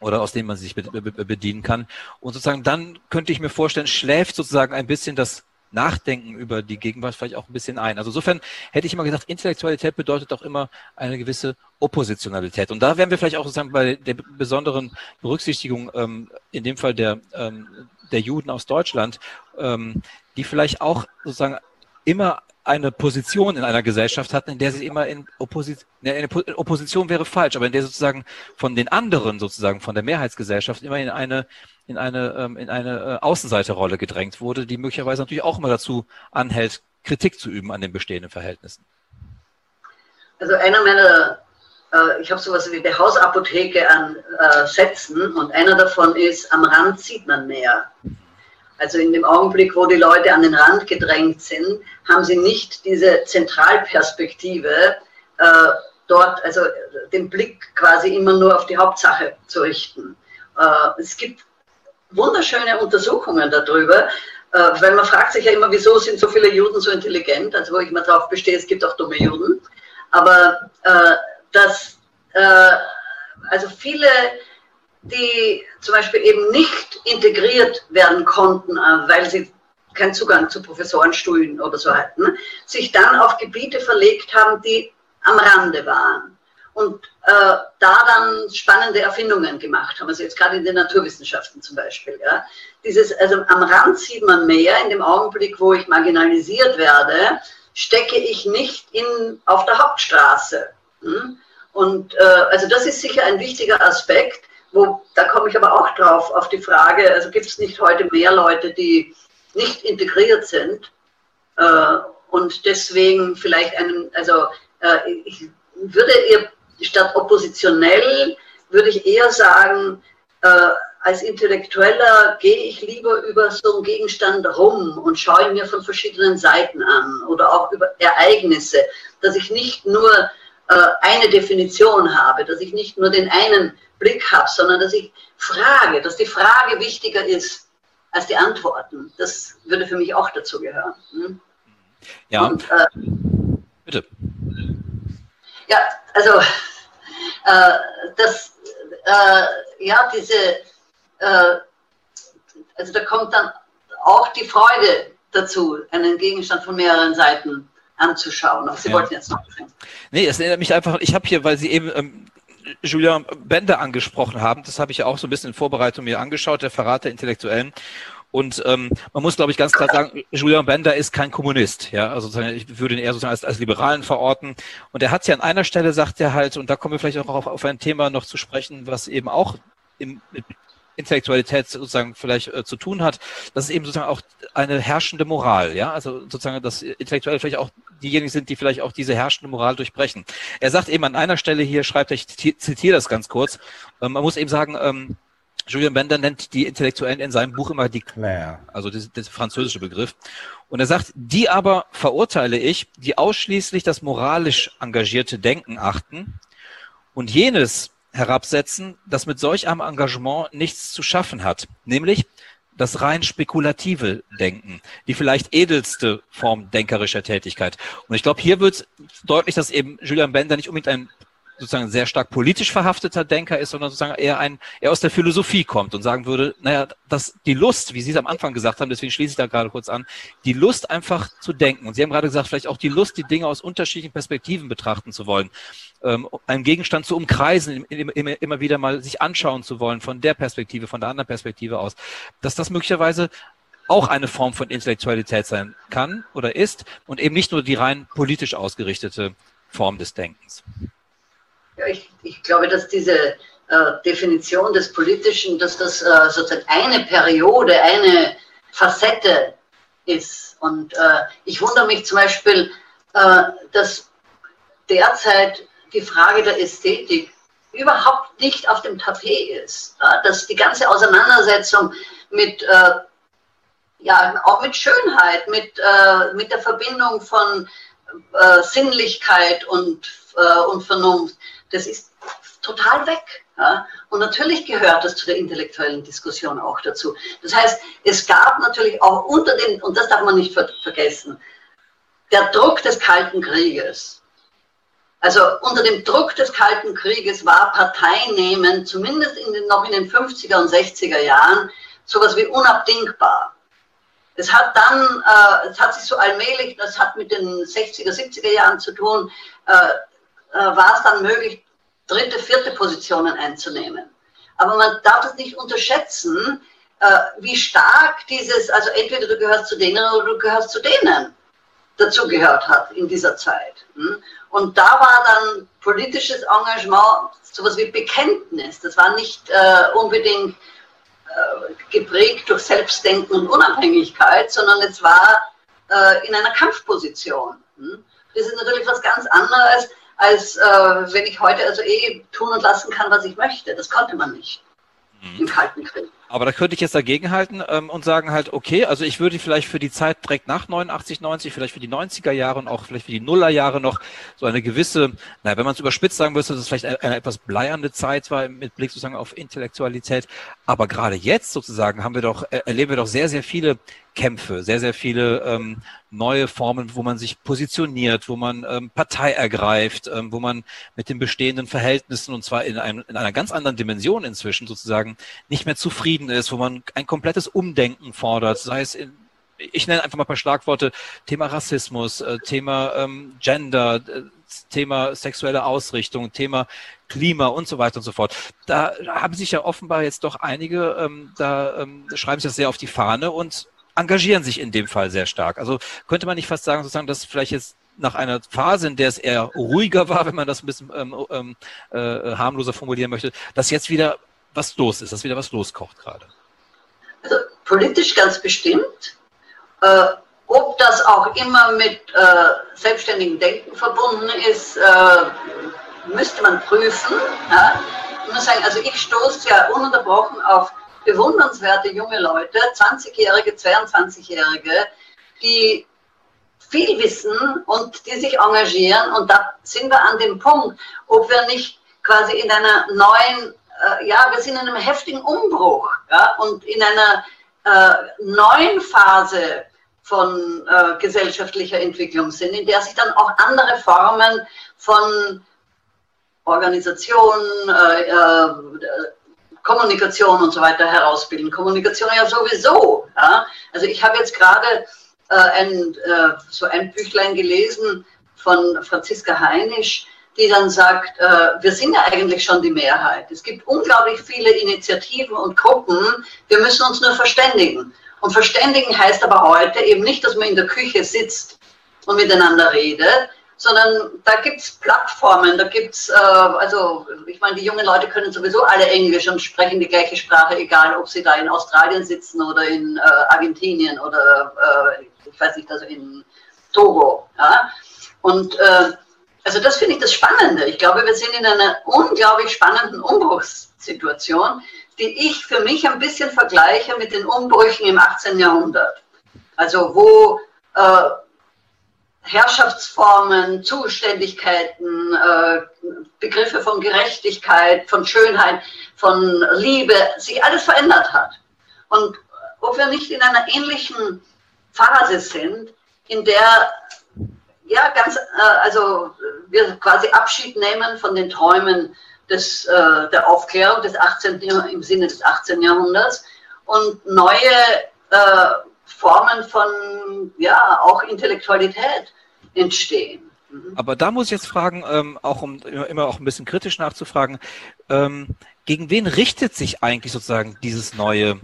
oder aus denen man sich bedienen kann. Und sozusagen dann könnte ich mir vorstellen, schläft sozusagen ein bisschen das Nachdenken über die Gegenwart vielleicht auch ein bisschen ein. Also insofern hätte ich immer gesagt, Intellektualität bedeutet auch immer eine gewisse Oppositionalität. Und da wären wir vielleicht auch sozusagen bei der besonderen Berücksichtigung, ähm, in dem Fall der, ähm, der Juden aus Deutschland, ähm, die vielleicht auch sozusagen immer eine Position in einer Gesellschaft hatten, in der sie immer in Opposition, ne, Opposition wäre falsch, aber in der sozusagen von den anderen sozusagen, von der Mehrheitsgesellschaft immer in eine, in eine, ähm, in eine äh, Außenseiterrolle gedrängt wurde, die möglicherweise natürlich auch immer dazu anhält, Kritik zu üben an den bestehenden Verhältnissen. also einer meiner, äh, ich habe sowas wie die Hausapotheke an äh, Sätzen und einer davon ist, am Rand sieht man mehr. Also in dem Augenblick, wo die Leute an den Rand gedrängt sind, haben sie nicht diese Zentralperspektive, äh, dort, also den Blick quasi immer nur auf die Hauptsache zu richten. Äh, es gibt wunderschöne Untersuchungen darüber, äh, weil man fragt sich ja immer, wieso sind so viele Juden so intelligent, also wo ich mal drauf bestehe, es gibt auch dumme Juden, aber äh, dass äh, also viele die zum Beispiel eben nicht integriert werden konnten, äh, weil sie keinen Zugang zu Professorenstühlen oder so hatten, sich dann auf Gebiete verlegt haben, die am Rande waren und äh, da dann spannende Erfindungen gemacht haben, also jetzt gerade in den Naturwissenschaften zum Beispiel. Ja. Dieses, also am Rand sieht man mehr, in dem Augenblick, wo ich marginalisiert werde, stecke ich nicht in, auf der Hauptstraße. Hm? Und äh, also das ist sicher ein wichtiger Aspekt, wo, da komme ich aber auch drauf, auf die Frage, also gibt es nicht heute mehr Leute, die nicht integriert sind äh, und deswegen vielleicht einen, also äh, ich würde ihr statt oppositionell, würde ich eher sagen, äh, als Intellektueller gehe ich lieber über so einen Gegenstand rum und schaue ihn mir von verschiedenen Seiten an oder auch über Ereignisse, dass ich nicht nur eine Definition habe, dass ich nicht nur den einen Blick habe, sondern dass ich frage, dass die Frage wichtiger ist als die Antworten. Das würde für mich auch dazu gehören. Hm? Ja. Und, äh, Bitte. Ja, also äh, das, äh, ja, diese, äh, also da kommt dann auch die Freude dazu, einen Gegenstand von mehreren Seiten anzuschauen. Aber Sie ja. wollten jetzt noch bringen. Nee, es erinnert mich einfach, ich habe hier, weil Sie eben ähm, Julian Bender angesprochen haben. Das habe ich ja auch so ein bisschen in Vorbereitung mir angeschaut, der Verrat der Intellektuellen. Und ähm, man muss, glaube ich, ganz klar sagen, Julian Bender ist kein Kommunist. Ja, also ich würde ihn eher sozusagen als, als Liberalen verorten. Und er hat ja an einer Stelle sagt er halt, und da kommen wir vielleicht auch auf, auf ein Thema noch zu sprechen, was eben auch im, mit Intellektualität sozusagen vielleicht äh, zu tun hat, das ist eben sozusagen auch eine herrschende Moral, ja, also sozusagen, dass Intellektuelle vielleicht auch diejenigen sind, die vielleicht auch diese herrschende Moral durchbrechen. Er sagt eben an einer Stelle hier, schreibt er, ich zitiere das ganz kurz, ähm, man muss eben sagen, ähm, Julian Bender nennt die Intellektuellen in seinem Buch immer die Claire, also das französische Begriff. Und er sagt, die aber verurteile ich, die ausschließlich das moralisch engagierte Denken achten und jenes herabsetzen, das mit solch einem Engagement nichts zu schaffen hat, nämlich das rein spekulative Denken, die vielleicht edelste Form denkerischer Tätigkeit. Und ich glaube, hier wird deutlich, dass eben Julian Bender nicht unbedingt ein sozusagen sehr stark politisch verhafteter Denker ist, sondern sozusagen eher ein, eher aus der Philosophie kommt und sagen würde, naja, dass die Lust, wie Sie es am Anfang gesagt haben, deswegen schließe ich da gerade kurz an, die Lust einfach zu denken. Und Sie haben gerade gesagt, vielleicht auch die Lust, die Dinge aus unterschiedlichen Perspektiven betrachten zu wollen, ähm, einen Gegenstand zu umkreisen, immer, immer wieder mal sich anschauen zu wollen von der Perspektive, von der anderen Perspektive aus, dass das möglicherweise auch eine Form von Intellektualität sein kann oder ist und eben nicht nur die rein politisch ausgerichtete Form des Denkens. Ja, ich, ich glaube, dass diese äh, Definition des Politischen, dass das äh, sozusagen eine Periode, eine Facette ist. Und äh, ich wundere mich zum Beispiel, dass derzeit die Frage der Ästhetik überhaupt nicht auf dem Tapet ist. dass die ganze Auseinandersetzung mit, ja, auch mit Schönheit, mit, mit der Verbindung von Sinnlichkeit und, und Vernunft, das ist total weg. Ja? Und natürlich gehört das zu der intellektuellen Diskussion auch dazu. Das heißt, es gab natürlich auch unter den, und das darf man nicht ver vergessen, der Druck des Kalten Krieges. Also unter dem Druck des Kalten Krieges war Parteinehmen, zumindest in den, noch in den 50er und 60er Jahren, sowas wie unabdingbar. Es hat dann, äh, es hat sich so allmählich, das hat mit den 60er, 70er Jahren zu tun, äh, äh, war es dann möglich, dritte, vierte Positionen einzunehmen. Aber man darf es nicht unterschätzen, äh, wie stark dieses, also entweder du gehörst zu denen oder du gehörst zu denen, dazu gehört hat in dieser Zeit. Hm? Und da war dann politisches Engagement sowas wie Bekenntnis. Das war nicht äh, unbedingt geprägt durch Selbstdenken und Unabhängigkeit, sondern es war in einer Kampfposition. Hm? Das ist natürlich was ganz anderes, als äh, wenn ich heute also eh tun und lassen kann, was ich möchte. Das konnte man nicht mhm. im Kalten Krieg. Aber da könnte ich jetzt dagegenhalten ähm, und sagen halt, okay, also ich würde vielleicht für die Zeit direkt nach 89, 90, vielleicht für die 90er Jahre und auch vielleicht für die Nullerjahre noch so eine gewisse, naja, wenn man es überspitzt sagen müsste, dass es vielleicht eine, eine etwas bleiernde Zeit war mit Blick sozusagen auf Intellektualität. Aber gerade jetzt sozusagen haben wir doch, erleben wir doch sehr, sehr viele Kämpfe, sehr, sehr viele ähm, neue Formen, wo man sich positioniert, wo man ähm, Partei ergreift, ähm, wo man mit den bestehenden Verhältnissen und zwar in, einem, in einer ganz anderen Dimension inzwischen sozusagen nicht mehr zufrieden ist, wo man ein komplettes Umdenken fordert, sei es in ich nenne einfach mal ein paar Schlagworte, Thema Rassismus, äh, Thema ähm, Gender, äh, Thema sexuelle Ausrichtung, Thema Klima und so weiter und so fort. Da haben sich ja offenbar jetzt doch einige, ähm, da ähm, schreiben sich das sehr auf die Fahne und engagieren sich in dem Fall sehr stark. Also könnte man nicht fast sagen, sozusagen, dass vielleicht jetzt nach einer Phase, in der es eher ruhiger war, wenn man das ein bisschen ähm, ähm, äh, harmloser formulieren möchte, dass jetzt wieder was los ist, dass wieder was loskocht gerade. Also politisch ganz bestimmt. Äh, ob das auch immer mit äh, selbstständigem Denken verbunden ist, äh, müsste man prüfen. Ja? Ich muss sagen, also ich stoße ja ununterbrochen auf bewundernswerte junge Leute, 20-Jährige, 22-Jährige, die viel wissen und die sich engagieren. Und da sind wir an dem Punkt, ob wir nicht quasi in einer neuen, äh, ja, wir sind in einem heftigen Umbruch ja, und in einer äh, neuen Phase von äh, gesellschaftlicher Entwicklung sind, in der sich dann auch andere Formen von Organisation, äh, äh, Kommunikation und so weiter herausbilden. Kommunikation ja sowieso. Ja? Also ich habe jetzt gerade äh, ein, äh, so ein Büchlein gelesen von Franziska Heinisch, die dann sagt, äh, wir sind ja eigentlich schon die Mehrheit. Es gibt unglaublich viele Initiativen und Gruppen, wir müssen uns nur verständigen. Und verständigen heißt aber heute eben nicht, dass man in der Küche sitzt und miteinander redet, sondern da gibt es Plattformen, da gibt es, äh, also ich meine, die jungen Leute können sowieso alle Englisch und sprechen die gleiche Sprache, egal ob sie da in Australien sitzen oder in äh, Argentinien oder äh, ich weiß nicht, also in Togo. Ja? Und äh, also das finde ich das Spannende. Ich glaube, wir sind in einer unglaublich spannenden Umbruchssituation, die ich für mich ein bisschen vergleiche mit den Umbrüchen im 18. Jahrhundert. Also wo äh, Herrschaftsformen, Zuständigkeiten, äh, Begriffe von Gerechtigkeit, von Schönheit, von Liebe, sich alles verändert hat. Und ob wir nicht in einer ähnlichen Phase sind, in der ja ganz, äh, also wir quasi Abschied nehmen von den Träumen des, äh, der Aufklärung des 18. im Sinne des 18. Jahrhunderts und neue Formen von, ja, auch Intellektualität entstehen. Mhm. Aber da muss ich jetzt fragen, ähm, auch um immer auch ein bisschen kritisch nachzufragen, ähm, gegen wen richtet sich eigentlich sozusagen dieses neue,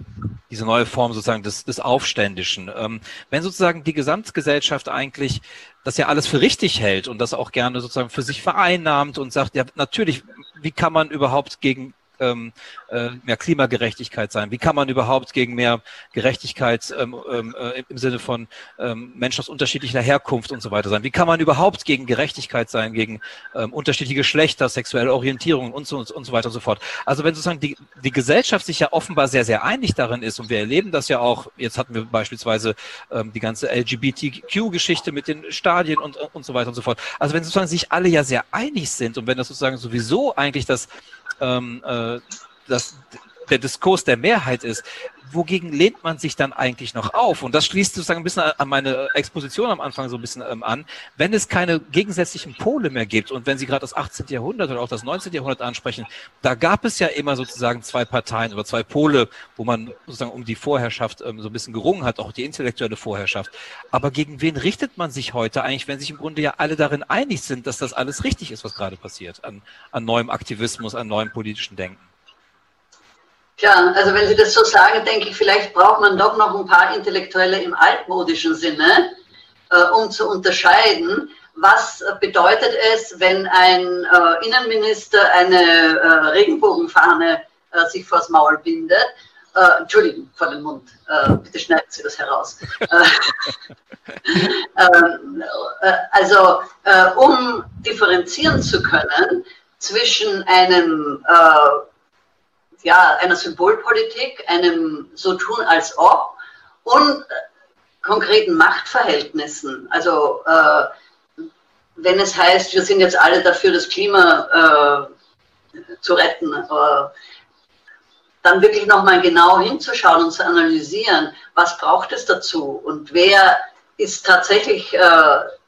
diese neue Form sozusagen des, des Aufständischen? Ähm, wenn sozusagen die Gesamtgesellschaft eigentlich das ja alles für richtig hält und das auch gerne sozusagen für sich vereinnahmt und sagt, ja, natürlich, wie kann man überhaupt gegen ähm, äh, mehr Klimagerechtigkeit sein? Wie kann man überhaupt gegen mehr Gerechtigkeit ähm, ähm, äh, im Sinne von ähm, Menschen aus unterschiedlicher Herkunft und so weiter sein? Wie kann man überhaupt gegen Gerechtigkeit sein, gegen ähm, unterschiedliche Geschlechter, sexuelle Orientierung und so, und so weiter und so fort? Also wenn sozusagen die, die Gesellschaft sich ja offenbar sehr, sehr einig darin ist und wir erleben das ja auch, jetzt hatten wir beispielsweise ähm, die ganze LGBTQ-Geschichte mit den Stadien und, und so weiter und so fort. Also wenn sozusagen sich alle ja sehr einig sind und wenn das sozusagen sowieso eigentlich das ähm, äh, das, der Diskurs der Mehrheit ist, wogegen lehnt man sich dann eigentlich noch auf? Und das schließt sozusagen ein bisschen an meine Exposition am Anfang so ein bisschen ähm, an. Wenn es keine gegensätzlichen Pole mehr gibt und wenn Sie gerade das 18. Jahrhundert oder auch das 19. Jahrhundert ansprechen, da gab es ja immer sozusagen zwei Parteien oder zwei Pole, wo man sozusagen um die Vorherrschaft ähm, so ein bisschen gerungen hat, auch die intellektuelle Vorherrschaft. Aber gegen wen richtet man sich heute eigentlich, wenn sich im Grunde ja alle darin einig sind, dass das alles richtig ist, was gerade passiert, an, an neuem Aktivismus, an neuem politischen Denken? Tja, also wenn Sie das so sagen, denke ich, vielleicht braucht man doch noch ein paar Intellektuelle im altmodischen Sinne, äh, um zu unterscheiden, was bedeutet es, wenn ein äh, Innenminister eine äh, Regenbogenfahne äh, sich vors Maul bindet äh, Entschuldigung, vor den Mund, äh, bitte schneiden Sie das heraus. <laughs> Ähm, äh, also, um differenzieren zu können zwischen einem, äh, ja, einer Symbolpolitik, einem so tun als ob und konkreten Machtverhältnissen. Also, wenn es heißt, wir sind jetzt alle dafür, das Klima zu retten, dann wirklich nochmal genau hinzuschauen und zu analysieren, was braucht es dazu und wer ist tatsächlich äh,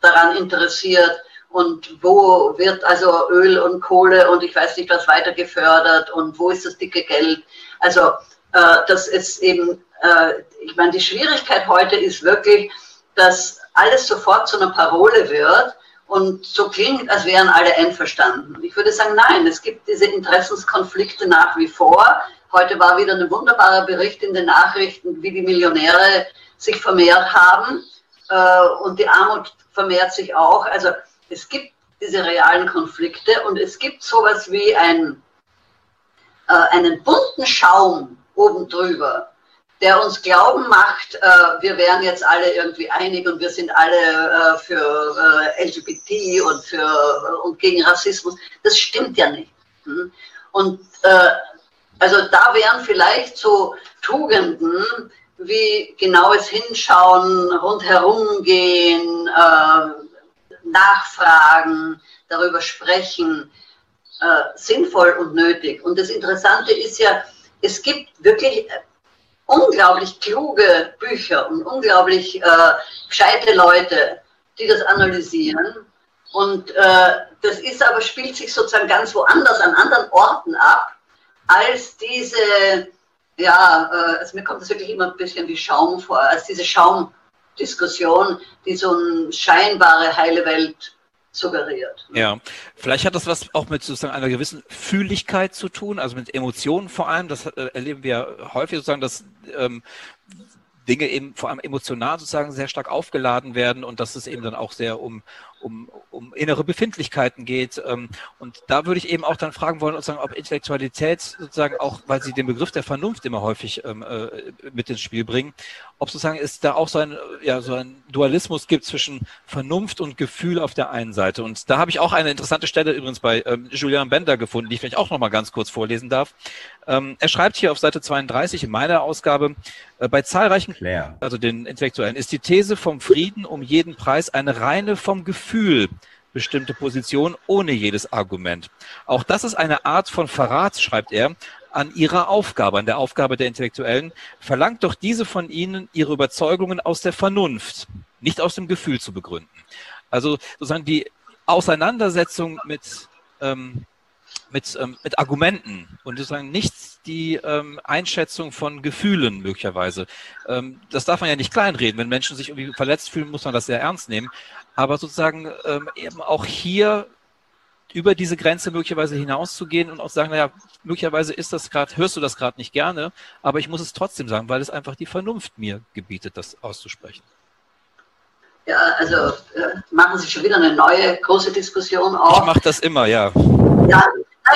daran interessiert und wo wird also Öl und Kohle und ich weiß nicht was weiter gefördert und wo ist das dicke Geld. Also äh, das ist eben, äh, ich meine, die Schwierigkeit heute ist wirklich, dass alles sofort zu einer Parole wird und so klingt, als wären alle einverstanden. Ich würde sagen, nein, es gibt diese Interessenskonflikte nach wie vor. Heute war wieder ein wunderbarer Bericht in den Nachrichten, wie die Millionäre sich vermehrt haben äh, und die Armut vermehrt sich auch. Also es gibt diese realen Konflikte und es gibt sowas wie ein, äh, einen bunten Schaum oben drüber, der uns glauben macht, äh, wir wären jetzt alle irgendwie einig und wir sind alle äh, für äh, LGBT und, für, äh, und gegen Rassismus. Das stimmt ja nicht. Hm? Und äh, also da wären vielleicht so Tugenden wie genaues Hinschauen, rundherum gehen, äh, nachfragen, darüber sprechen, äh, sinnvoll und nötig. Und das Interessante ist ja, es gibt wirklich unglaublich kluge Bücher und unglaublich äh, gescheite Leute, die das analysieren. Und äh, das ist aber, spielt sich sozusagen ganz woanders, an anderen Orten ab als diese, ja, äh, also mir kommt das wirklich immer ein bisschen wie Schaum vor, als diese Schaumdiskussion, die so eine scheinbare heile Welt suggeriert. Ja, vielleicht hat das was auch mit sozusagen einer gewissen Fühligkeit zu tun, also mit Emotionen vor allem. Das äh, erleben wir häufig sozusagen, dass ähm, Dinge eben vor allem emotional sozusagen sehr stark aufgeladen werden und dass es eben dann auch sehr um, um, um innere Befindlichkeiten geht. Ähm, und da würde ich eben auch dann fragen wollen, sozusagen, ob Intellektualität sozusagen auch, weil Sie den Begriff der Vernunft immer häufig ähm, äh, mit ins Spiel bringen, ob sozusagen es da auch so ein, ja, so ein Dualismus gibt zwischen Vernunft und Gefühl auf der einen Seite. Und da habe ich auch eine interessante Stelle übrigens bei ähm, Julian Bender gefunden, die ich vielleicht auch noch mal ganz kurz vorlesen darf. Ähm, er schreibt hier auf Seite 32 in meiner Ausgabe, äh, bei zahlreichen, Claire. also den Intellektuellen, ist die These vom Frieden um jeden Preis eine reine vom Gefühl bestimmte Position ohne jedes Argument. Auch das ist eine Art von Verrat, schreibt er, an ihrer Aufgabe, an der Aufgabe der Intellektuellen. Verlangt doch diese von ihnen, ihre Überzeugungen aus der Vernunft, nicht aus dem Gefühl zu begründen. Also sozusagen die Auseinandersetzung mit ähm, mit, ähm, mit Argumenten und sozusagen nicht die ähm, Einschätzung von Gefühlen möglicherweise. Ähm, das darf man ja nicht kleinreden. Wenn Menschen sich irgendwie verletzt fühlen, muss man das sehr ernst nehmen. Aber sozusagen ähm, eben auch hier über diese Grenze möglicherweise hinauszugehen und auch sagen, naja, möglicherweise ist das gerade, hörst du das gerade nicht gerne, aber ich muss es trotzdem sagen, weil es einfach die Vernunft mir gebietet, das auszusprechen. Ja, also äh, machen Sie schon wieder eine neue große Diskussion auf. Ich mache das immer, ja. Ja,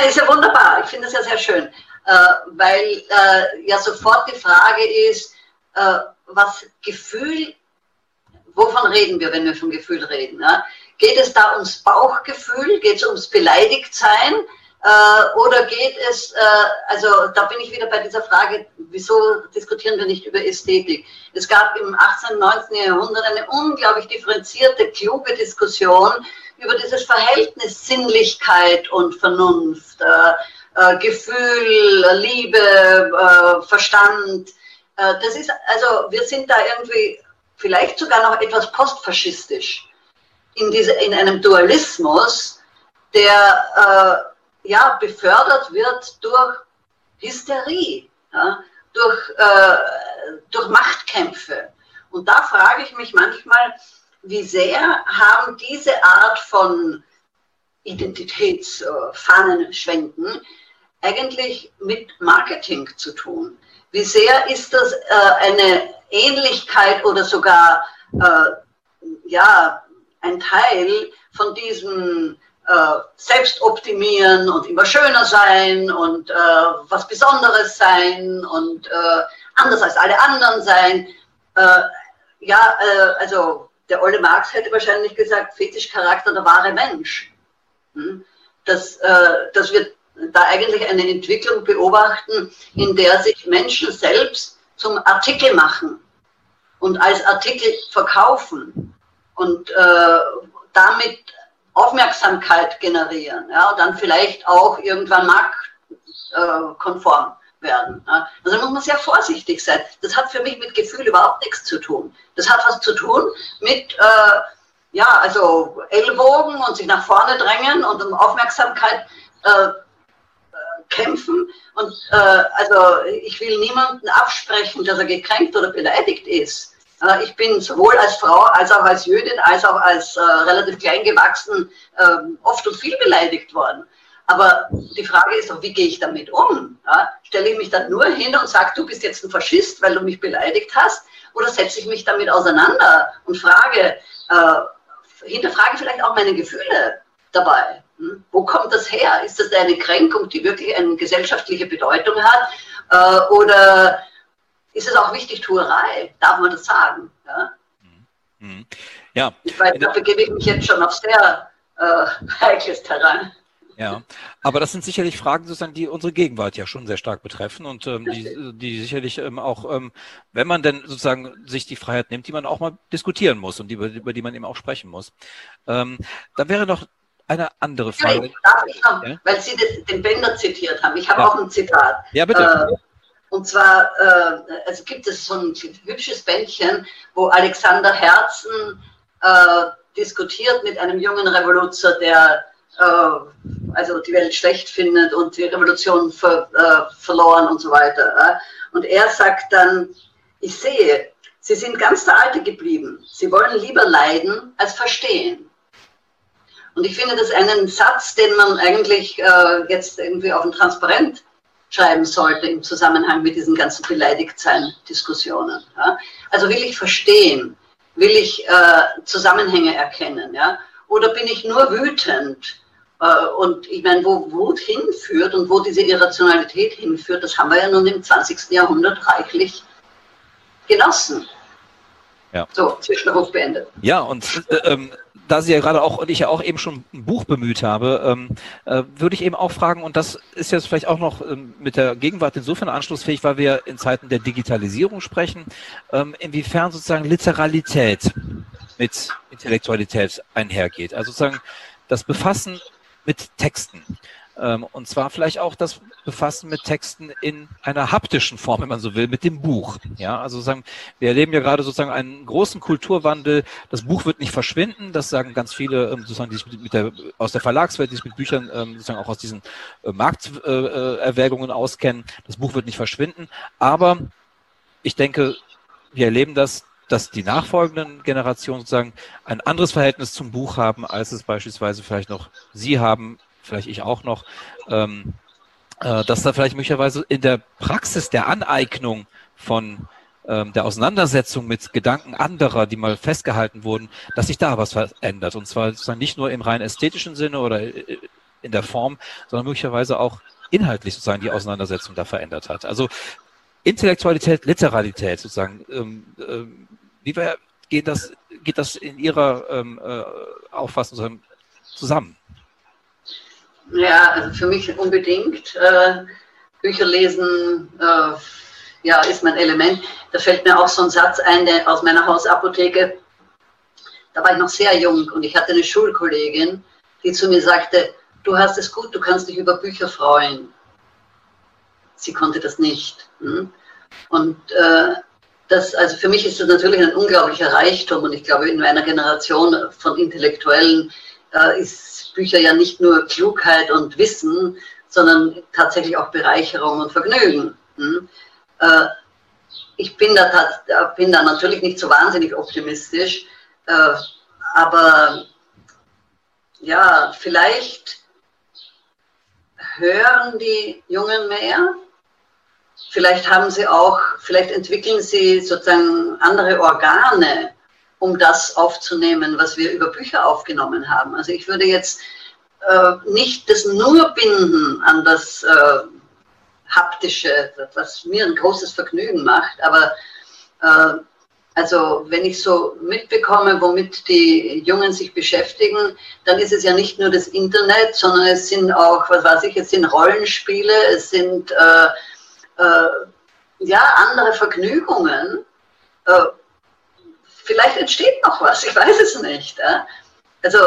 ist ja wunderbar. Ich finde es ja sehr schön, äh, weil äh, ja sofort die Frage ist, äh, was Gefühl, wovon reden wir, wenn wir von Gefühl reden? Ja? Geht es da ums Bauchgefühl? Geht es ums Beleidigtsein? Oder geht es, also da bin ich wieder bei dieser Frage, wieso diskutieren wir nicht über Ästhetik? Es gab im 18., 19. Jahrhundert eine unglaublich differenzierte, kluge Diskussion über dieses Verhältnis Sinnlichkeit und Vernunft, äh, äh, Gefühl, Liebe, äh, Verstand. Äh, das ist, also wir sind da irgendwie vielleicht sogar noch etwas postfaschistisch in, diese, in einem Dualismus, der ja befördert wird durch Hysterie, ja, durch, äh, durch Machtkämpfe. Und da frage ich mich manchmal, wie sehr haben diese Art von Identitätsfahnen schwenken eigentlich mit Marketing zu tun? Wie sehr ist das äh, eine Ähnlichkeit oder sogar äh, ja, ein Teil von diesem äh, selbst optimieren und immer schöner sein und was Besonderes sein und anders als alle anderen sein. Ja, also der Olle Marx hätte wahrscheinlich gesagt, Fetischcharakter der wahre Mensch. Hm? Dass, äh, dass wir da eigentlich eine Entwicklung beobachten, in der sich Menschen selbst zum Artikel machen und als Artikel verkaufen und äh, damit Aufmerksamkeit generieren ja, dann vielleicht auch irgendwann marktkonform werden. Also muss man sehr vorsichtig sein. Das hat für mich mit Gefühl überhaupt nichts zu tun. Das hat was zu tun mit äh, ja, also Ellbogen und sich nach vorne drängen und um Aufmerksamkeit äh, kämpfen. Und äh, also ich will niemanden absprechen, dass er gekränkt oder beleidigt ist. Äh, ich bin sowohl als Frau als auch als Jüdin, als auch als äh, relativ klein gewachsen äh, oft und viel beleidigt worden. Aber die Frage ist doch, wie gehe ich damit um? Ja? Stelle ich mich dann nur hin und sage, du bist jetzt ein Faschist, weil du mich beleidigt hast? Oder setze ich mich damit auseinander und frage, äh, hinterfrage vielleicht auch meine Gefühle dabei? Hm? Wo kommt das her? Ist das eine Kränkung, die wirklich eine gesellschaftliche Bedeutung hat? Äh, oder ist es auch wichtig, Tuerei? Darf man das sagen? Ja. Mhm. ja. Ich weiß, da begebe ich mich jetzt schon auf sehr äh, heikles Terrain. Ja, aber das sind sicherlich Fragen, sozusagen, die unsere Gegenwart ja schon sehr stark betreffen und ähm, die, die sicherlich ähm, auch, ähm, wenn man denn sozusagen sich die Freiheit nimmt, die man auch mal diskutieren muss und die, über die man eben auch sprechen muss. Ähm, dann wäre noch eine andere Frage. darf ich noch, ja? weil Sie den Bender zitiert haben. Ich habe ja. auch ein Zitat. Ja, bitte. Äh, und zwar äh, also gibt es so ein hübsches Bändchen, wo Alexander Herzen äh, diskutiert mit einem jungen Revoluzer, der also die Welt schlecht findet und die Revolution ver, äh, verloren und so weiter. Und er sagt dann, ich sehe, Sie sind ganz der Alte geblieben. Sie wollen lieber leiden als verstehen. Und ich finde das einen Satz, den man eigentlich äh, jetzt irgendwie auf ein Transparent schreiben sollte im Zusammenhang mit diesen ganzen Beleidigtsein-Diskussionen. Ja? Also will ich verstehen, will ich äh, Zusammenhänge erkennen, ja? oder bin ich nur wütend? Äh, und ich meine, wo Wut hinführt und wo diese Irrationalität hinführt, das haben wir ja nun im 20. Jahrhundert reichlich genossen. Ja. So, Zwischenruf beendet. Ja, und äh, ähm, da Sie ja gerade auch und ich ja auch eben schon ein Buch bemüht habe, ähm, äh, würde ich eben auch fragen, und das ist jetzt vielleicht auch noch ähm, mit der Gegenwart insofern anschlussfähig, weil wir in Zeiten der Digitalisierung sprechen, ähm, inwiefern sozusagen Literalität mit Intellektualität einhergeht. Also sozusagen das Befassen mit Texten. Ähm, und zwar vielleicht auch das Befassen mit Texten in einer haptischen Form, wenn man so will, mit dem Buch. Ja, also sagen, wir erleben ja gerade sozusagen einen großen Kulturwandel. Das Buch wird nicht verschwinden. Das sagen ganz viele, ähm, sozusagen, die sich mit der, aus der Verlagswelt, die sich mit Büchern ähm, sozusagen auch aus diesen äh, Markterwägungen auskennen. Das Buch wird nicht verschwinden. Aber ich denke, wir erleben das, dass die nachfolgenden Generationen sozusagen ein anderes Verhältnis zum Buch haben, als es beispielsweise vielleicht noch Sie haben vielleicht ich auch noch, ähm, äh, dass da vielleicht möglicherweise in der Praxis der Aneignung von ähm, der Auseinandersetzung mit Gedanken anderer, die mal festgehalten wurden, dass sich da was verändert. Und zwar sozusagen nicht nur im rein ästhetischen Sinne oder äh, in der Form, sondern möglicherweise auch inhaltlich sozusagen die Auseinandersetzung da verändert hat. Also Intellektualität, Literalität sozusagen. Ähm, ähm, wie wir, geht das, geht das in Ihrer ähm, äh, Auffassung zusammen? Ja, also für mich unbedingt. Äh, Bücher lesen, äh, ja, ist mein Element. Da fällt mir auch so ein Satz ein der, aus meiner Hausapotheke. Da war ich noch sehr jung und ich hatte eine Schulkollegin, die zu mir sagte, du hast es gut, du kannst dich über Bücher freuen. Sie konnte das nicht. Hm? Und das, also für mich ist das natürlich ein unglaublicher Reichtum und ich glaube, in meiner Generation von Intellektuellen äh, ist Bücher ja nicht nur Klugheit und Wissen, sondern tatsächlich auch Bereicherung und Vergnügen. Hm? Äh, ich bin da, bin da natürlich nicht so wahnsinnig optimistisch, äh, aber ja, vielleicht hören die Jungen mehr, vielleicht haben sie auch, vielleicht entwickeln sie sozusagen andere Organe, um das aufzunehmen, was wir über Bücher aufgenommen haben. Also ich würde jetzt äh, nicht das nur Binden an das äh, haptische, was mir ein großes Vergnügen macht, aber äh, also wenn ich so mitbekomme, womit die Jungen sich beschäftigen, dann ist es ja nicht nur das Internet, sondern es sind auch, was weiß ich, es sind Rollenspiele, es sind äh, äh, ja andere Vergnügungen. Äh, vielleicht entsteht noch was, ich weiß es nicht. Ja? Also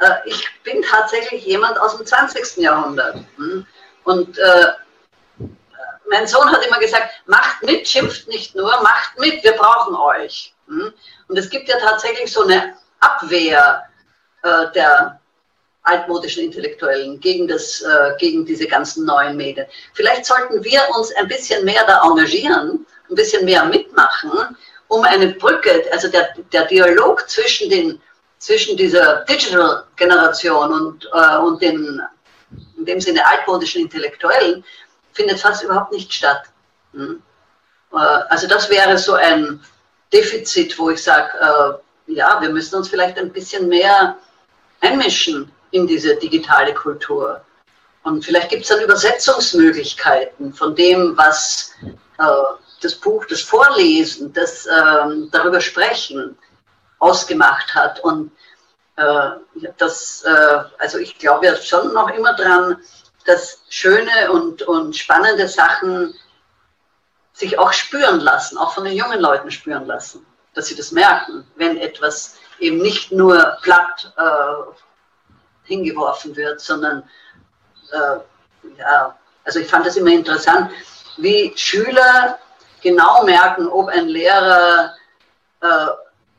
äh, ich bin tatsächlich jemand aus dem 20. Jahrhundert. Hm? Und äh, mein Sohn hat immer gesagt, macht mit, schimpft nicht nur, macht mit, wir brauchen euch. Hm? Und es gibt ja tatsächlich so eine Abwehr äh, der altmodischen Intellektuellen gegen, das, äh, gegen diese ganzen neuen Medien. Vielleicht sollten wir uns ein bisschen mehr da engagieren, ein bisschen mehr mitmachen, um eine Brücke, also der, der Dialog zwischen, den, zwischen dieser Digital-Generation und, äh, und den, in dem Sinne altmodischen Intellektuellen, findet fast überhaupt nicht statt. Hm? Äh, also das wäre so ein Defizit, wo ich sage, äh, ja, wir müssen uns vielleicht ein bisschen mehr einmischen in diese digitale Kultur. Und vielleicht gibt es dann Übersetzungsmöglichkeiten von dem, was äh, das Buch, das Vorlesen, das ähm, darüber sprechen ausgemacht hat. Und äh, das, äh, also ich glaube ja schon noch immer dran, dass schöne und, und spannende Sachen sich auch spüren lassen, auch von den jungen Leuten spüren lassen, dass sie das merken, wenn etwas eben nicht nur platt äh, hingeworfen wird, sondern äh, ja, also ich fand das immer interessant, wie Schüler genau merken, ob ein Lehrer äh,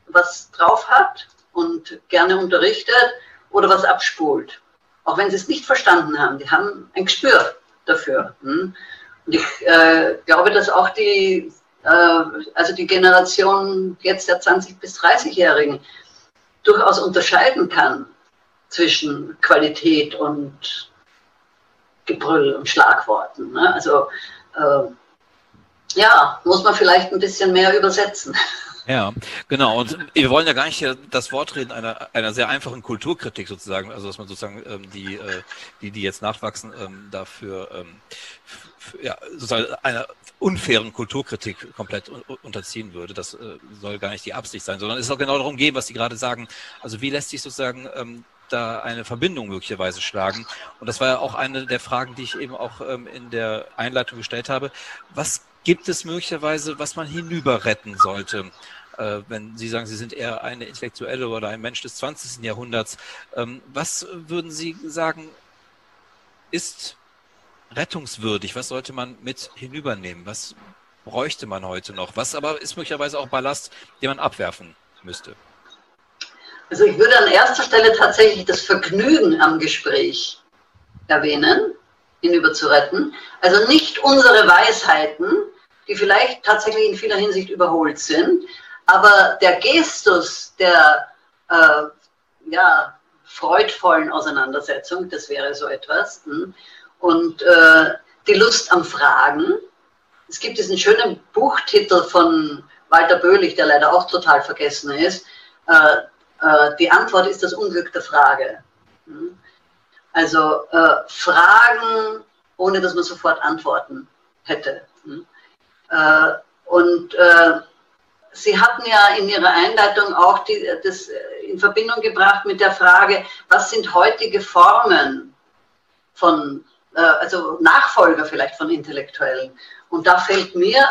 was drauf hat und gerne unterrichtet oder was abspult auch wenn sie es nicht verstanden haben. Die haben ein Gespür dafür. Hm? Und ich äh, glaube, dass auch die, äh, also die Generation jetzt der 20- bis 30-Jährigen durchaus unterscheiden kann zwischen Qualität und Gebrüll und Schlagworten. Ne? Also äh, ja, muss man vielleicht ein bisschen mehr übersetzen. <laughs> Ja, genau. Und wir wollen ja gar nicht das Wort reden einer, einer sehr einfachen Kulturkritik sozusagen, also dass man sozusagen ähm, die, äh, die, die jetzt nachwachsen, ähm, dafür ähm, ja, sozusagen einer unfairen Kulturkritik komplett unterziehen würde. Das äh, soll gar nicht die Absicht sein, sondern es soll genau darum gehen, was Sie gerade sagen. Also wie lässt sich sozusagen ähm, da eine Verbindung möglicherweise schlagen? Und das war ja auch eine der Fragen, die ich eben auch ähm, in der Einleitung gestellt habe. Was gibt es möglicherweise, was man hinüber retten sollte? äh, wenn Sie sagen, Sie sind eher eine Intellektuelle oder ein Mensch des 20. Jahrhunderts. Ähm, was würden Sie sagen, ist rettungswürdig? Was sollte man mit hinübernehmen? Was bräuchte man heute noch? Was aber ist möglicherweise auch Ballast, den man abwerfen müsste? Also ich würde an erster Stelle tatsächlich das Vergnügen am Gespräch erwähnen, hinüber zu. Also nicht unsere Weisheiten, die vielleicht tatsächlich in vieler Hinsicht überholt sind, aber der Gestus der äh, ja, freudvollen Auseinandersetzung, das wäre so etwas, hm? und äh, die Lust am Fragen. Es gibt diesen schönen Buchtitel von Walter Böhlich, der leider auch total vergessen ist. Äh die Antwort ist das Unglück der Frage. Hm? Also äh, Fragen, ohne dass man sofort Antworten hätte. Hm? Äh, und Sie hatten ja in Ihrer Einleitung auch die, das in Verbindung gebracht mit der Frage, was sind heutige Formen von, äh, also Nachfolger vielleicht von Intellektuellen. Und da fällt mir,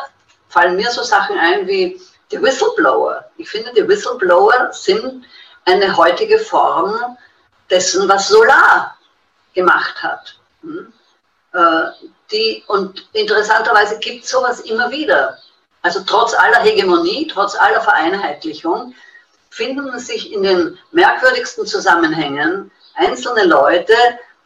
fallen mir so Sachen ein wie die Whistleblower. Ich finde, die Whistleblower sind eine heutige Form dessen, was Solar gemacht hat. Hm? Äh, die, und interessanterweise gibt es sowas immer wieder. Also trotz aller Hegemonie, trotz aller Vereinheitlichung, finden sich in den merkwürdigsten Zusammenhängen einzelne Leute,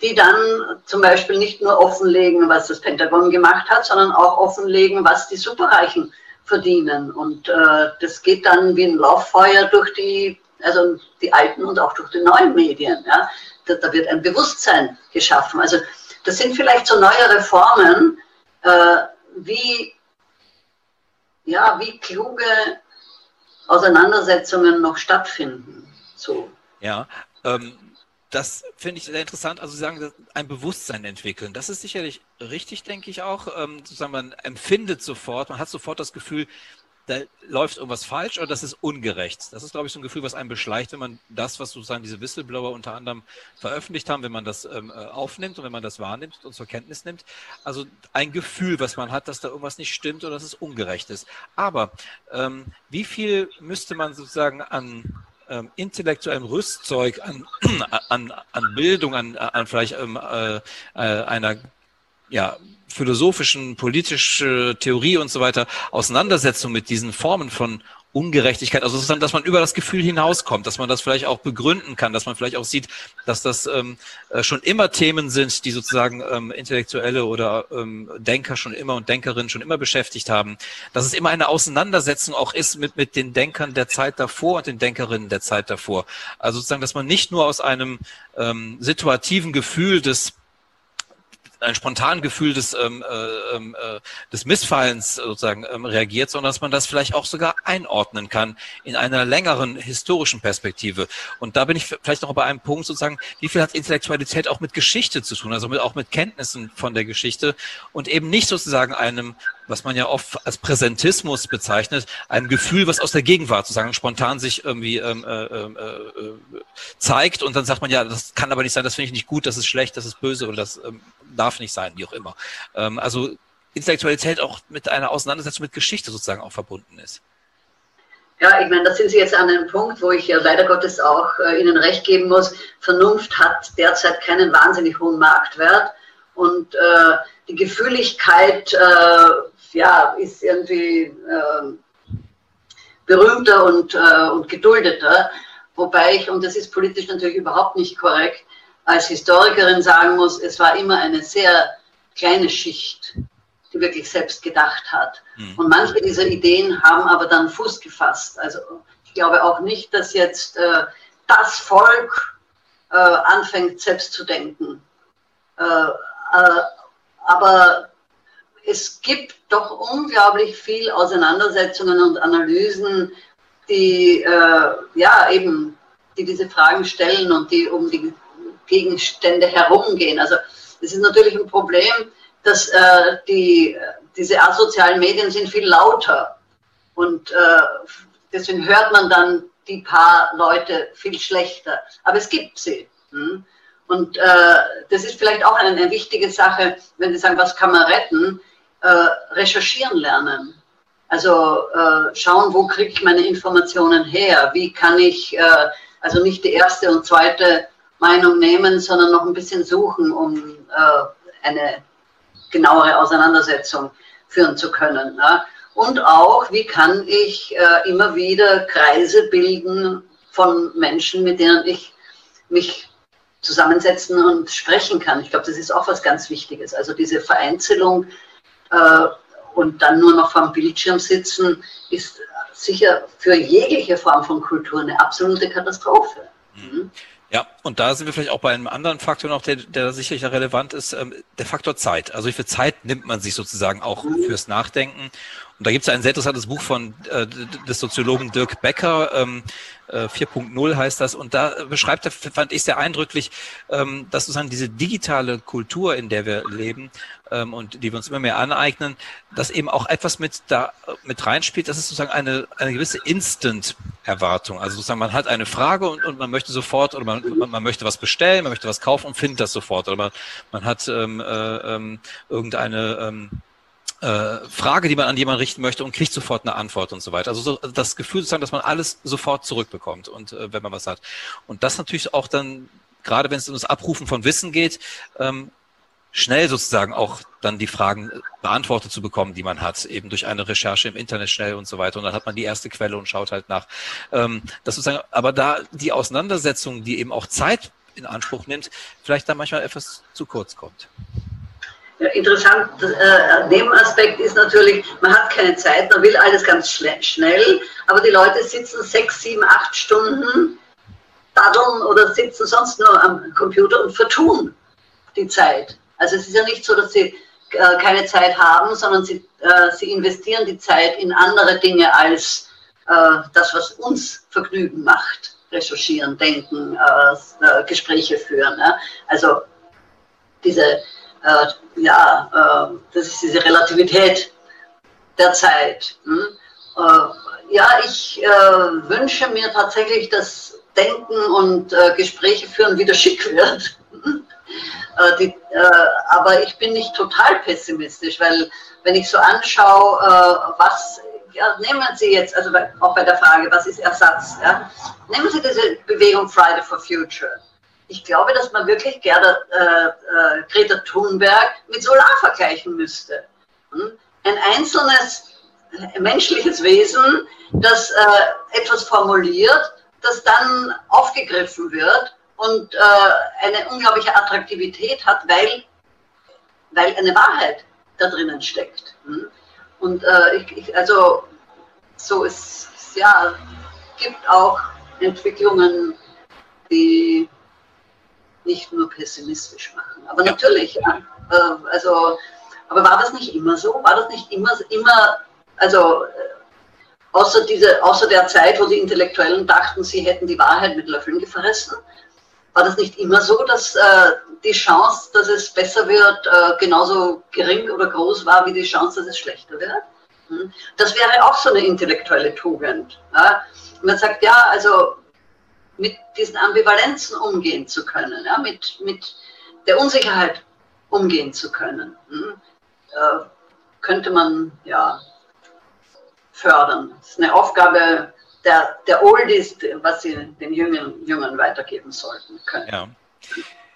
die dann zum Beispiel nicht nur offenlegen, was das Pentagon gemacht hat, sondern auch offenlegen, was die Superreichen verdienen. Und äh, das geht dann wie ein Lauffeuer durch die, also die alten und auch durch die neuen Medien. Ja? Da, da wird ein Bewusstsein geschaffen. Also das sind vielleicht so neuere Formen, äh, wie ja, wie kluge Auseinandersetzungen noch stattfinden. So. Ja, ähm, das finde ich sehr interessant. Also Sie sagen, ein Bewusstsein entwickeln. Das ist sicherlich richtig, denke ich auch. Ähm, sozusagen man empfindet sofort, man hat sofort das Gefühl, da läuft irgendwas falsch oder das ist ungerecht. Das ist, glaube ich, so ein Gefühl, was einem beschleicht, wenn man das, was sozusagen diese Whistleblower unter anderem veröffentlicht haben, wenn man das ähm, äh, aufnimmt und wenn man das wahrnimmt und zur Kenntnis nimmt. Also ein Gefühl, was man hat, dass da irgendwas nicht stimmt oder dass es ungerecht ist. Aber ähm, wie viel müsste man sozusagen an ähm, intellektuellem Rüstzeug, an, <clears throat> an, an Bildung, an, an vielleicht ähm, äh, äh, einer ja, philosophischen, politische Theorie und so weiter Auseinandersetzung mit diesen Formen von Ungerechtigkeit, also sozusagen, dass man über das Gefühl hinauskommt, dass man das vielleicht auch begründen kann, dass man vielleicht auch sieht, dass das ähm, äh, schon immer Themen sind, die sozusagen ähm, Intellektuelle oder ähm, Denker schon immer und Denkerinnen schon immer beschäftigt haben, dass es immer eine Auseinandersetzung auch ist mit, mit den Denkern der Zeit davor und den Denkerinnen der Zeit davor. Also sozusagen, dass man nicht nur aus einem ähm, situativen Gefühl des ein spontanes Gefühl des, ähm, äh, ähm, äh, des Missfallens sozusagen ähm, reagiert, sondern dass man das vielleicht auch sogar einordnen kann in einer längeren historischen Perspektive. Und da bin ich vielleicht noch bei einem Punkt sozusagen, wie viel hat Intellektualität auch mit Geschichte zu tun, also mit, auch mit Kenntnissen von der Geschichte und eben nicht sozusagen einem was man ja oft als Präsentismus bezeichnet, einem Gefühl, was aus der Gegenwart sozusagen spontan sich irgendwie ähm, äh, äh, äh, zeigt und dann sagt man, ja, das kann aber nicht sein, das finde ich nicht gut, das ist schlecht, das ist böse oder das ähm, darf nicht sein, wie auch immer. Ähm, also Intellektualität auch mit einer Auseinandersetzung mit Geschichte sozusagen auch verbunden ist. Ja, ich meine, da sind Sie jetzt an einem Punkt, wo ich ja leider Gottes auch äh, Ihnen recht geben muss. Vernunft hat derzeit keinen wahnsinnig hohen Marktwert und äh, die Gefühligkeit äh, ja, ist irgendwie äh, berühmter und, äh, und geduldeter. Wobei ich, und das ist politisch natürlich überhaupt nicht korrekt, als Historikerin sagen muss, es war immer eine sehr kleine Schicht, die wirklich selbst gedacht hat. Mhm. Und manche dieser Ideen haben aber dann Fuß gefasst. Also ich glaube auch nicht, dass jetzt äh, das Volk äh, anfängt, selbst zu denken. Äh, äh aber es gibt doch unglaublich viel Auseinandersetzungen und Analysen, die äh, ja eben, die diese Fragen stellen und die um die Gegenstände herumgehen. Also es ist natürlich ein Problem, dass äh, die, diese asozialen Medien sind viel lauter und äh, deswegen hört man dann die paar Leute viel schlechter. Aber es gibt sie. Hm? Und äh, das ist vielleicht auch eine, eine wichtige Sache, wenn Sie sagen, was kann man retten? äh, recherchieren lernen. Also äh, schauen, wo kriege ich meine Informationen her? Wie kann ich äh, also nicht die erste und zweite Meinung nehmen, sondern noch ein bisschen suchen, um äh, eine genauere Auseinandersetzung führen zu können. Ja? Und auch, wie kann ich äh, immer wieder Kreise bilden von Menschen, mit denen ich mich zusammensetzen und sprechen kann. Ich glaube, das ist auch was ganz Wichtiges. Also diese Vereinzelung äh, und dann nur noch vor dem Bildschirm sitzen, ist sicher für jegliche Form von Kultur eine absolute Katastrophe. Mhm. Ja, und da sind wir vielleicht auch bei einem anderen Faktor noch, der, der sicherlich relevant ist, ähm, der Faktor Zeit. Also wie viel Zeit nimmt man sich sozusagen auch mhm. fürs Nachdenken? Und da gibt es ein sehr interessantes Buch von äh, des Soziologen Dirk Becker, ähm, äh, 4.0 heißt das, und da beschreibt er, fand ich sehr eindrücklich, ähm, dass sozusagen diese digitale Kultur, in der wir leben ähm, und die wir uns immer mehr aneignen, dass eben auch etwas mit da mit reinspielt, das ist sozusagen eine, eine gewisse Instant-Erwartung. Also sozusagen man hat eine Frage und, und man möchte sofort oder man, man, man möchte was bestellen, man möchte was kaufen und findet das sofort. Oder man, man hat ähm, äh, ähm, irgendeine ähm, äh, Frage, die man an jemanden richten möchte und kriegt sofort eine Antwort und so weiter. Also so, das Gefühl sozusagen, dass man alles sofort zurückbekommt und äh, wenn man was hat. Und das natürlich auch dann, gerade wenn es um das Abrufen von Wissen geht, ähm, schnell sozusagen auch dann die Fragen beantwortet zu bekommen, die man hat, eben durch eine Recherche im Internet schnell und so weiter. Und dann hat man die erste Quelle und schaut halt nach. Ähm, das sozusagen, aber da die Auseinandersetzung, die eben auch Zeit in Anspruch nimmt, vielleicht da manchmal etwas zu kurz kommt. Interessant, äh, Nebenaspekt ist natürlich, man hat keine Zeit, man will alles ganz schnell, aber die Leute sitzen sechs, sieben, acht Stunden, daddeln oder sitzen sonst nur am Computer und vertun die Zeit. Also es ist ja nicht so, dass sie äh, keine Zeit haben, sondern sie, äh, sie investieren die Zeit in andere Dinge als äh, das, was uns Vergnügen macht. recherchieren, denken, äh, Gespräche führen. Ja? Also diese, äh, ja, äh, das ist diese Relativität der Zeit. Hm? Äh, ja, ich äh, wünsche mir tatsächlich, dass Denken und äh, Gespräche führen wieder schick wird. <laughs> die, aber ich bin nicht total pessimistisch, weil wenn ich so anschaue, was ja, nehmen Sie jetzt, also auch bei der Frage, was ist Ersatz? Ja? Nehmen Sie diese Bewegung Friday for Future. Ich glaube, dass man wirklich Gerda, äh, äh, Greta Thunberg mit Solar vergleichen müsste. Hm? Ein einzelnes äh, menschliches Wesen, das äh, etwas formuliert, das dann aufgegriffen wird und äh, eine unglaubliche Attraktivität hat, weil, weil eine Wahrheit da drinnen steckt. Hm? Und äh, ich, ich, also so ist ja gibt auch Entwicklungen, die nicht nur pessimistisch machen. Aber ja. natürlich, ja, äh, also, aber war das nicht immer so? War das nicht immer, immer, also äh, außer, diese, außer der Zeit, wo die Intellektuellen dachten, sie hätten die Wahrheit mit Löffeln gefressen, war das nicht immer so, dass äh, die Chance, dass es besser wird, äh, genauso gering oder groß war wie die Chance, dass es schlechter wird? Hm? Das wäre auch so eine intellektuelle Tugend. Ja? Man sagt, ja, also mit diesen Ambivalenzen umgehen zu können, ja? mit, mit der Unsicherheit umgehen zu können, hm? äh, könnte man ja fördern. Das ist eine Aufgabe der, der Oldies, was sie den Jüngern, Jüngern weitergeben sollten können. Ja.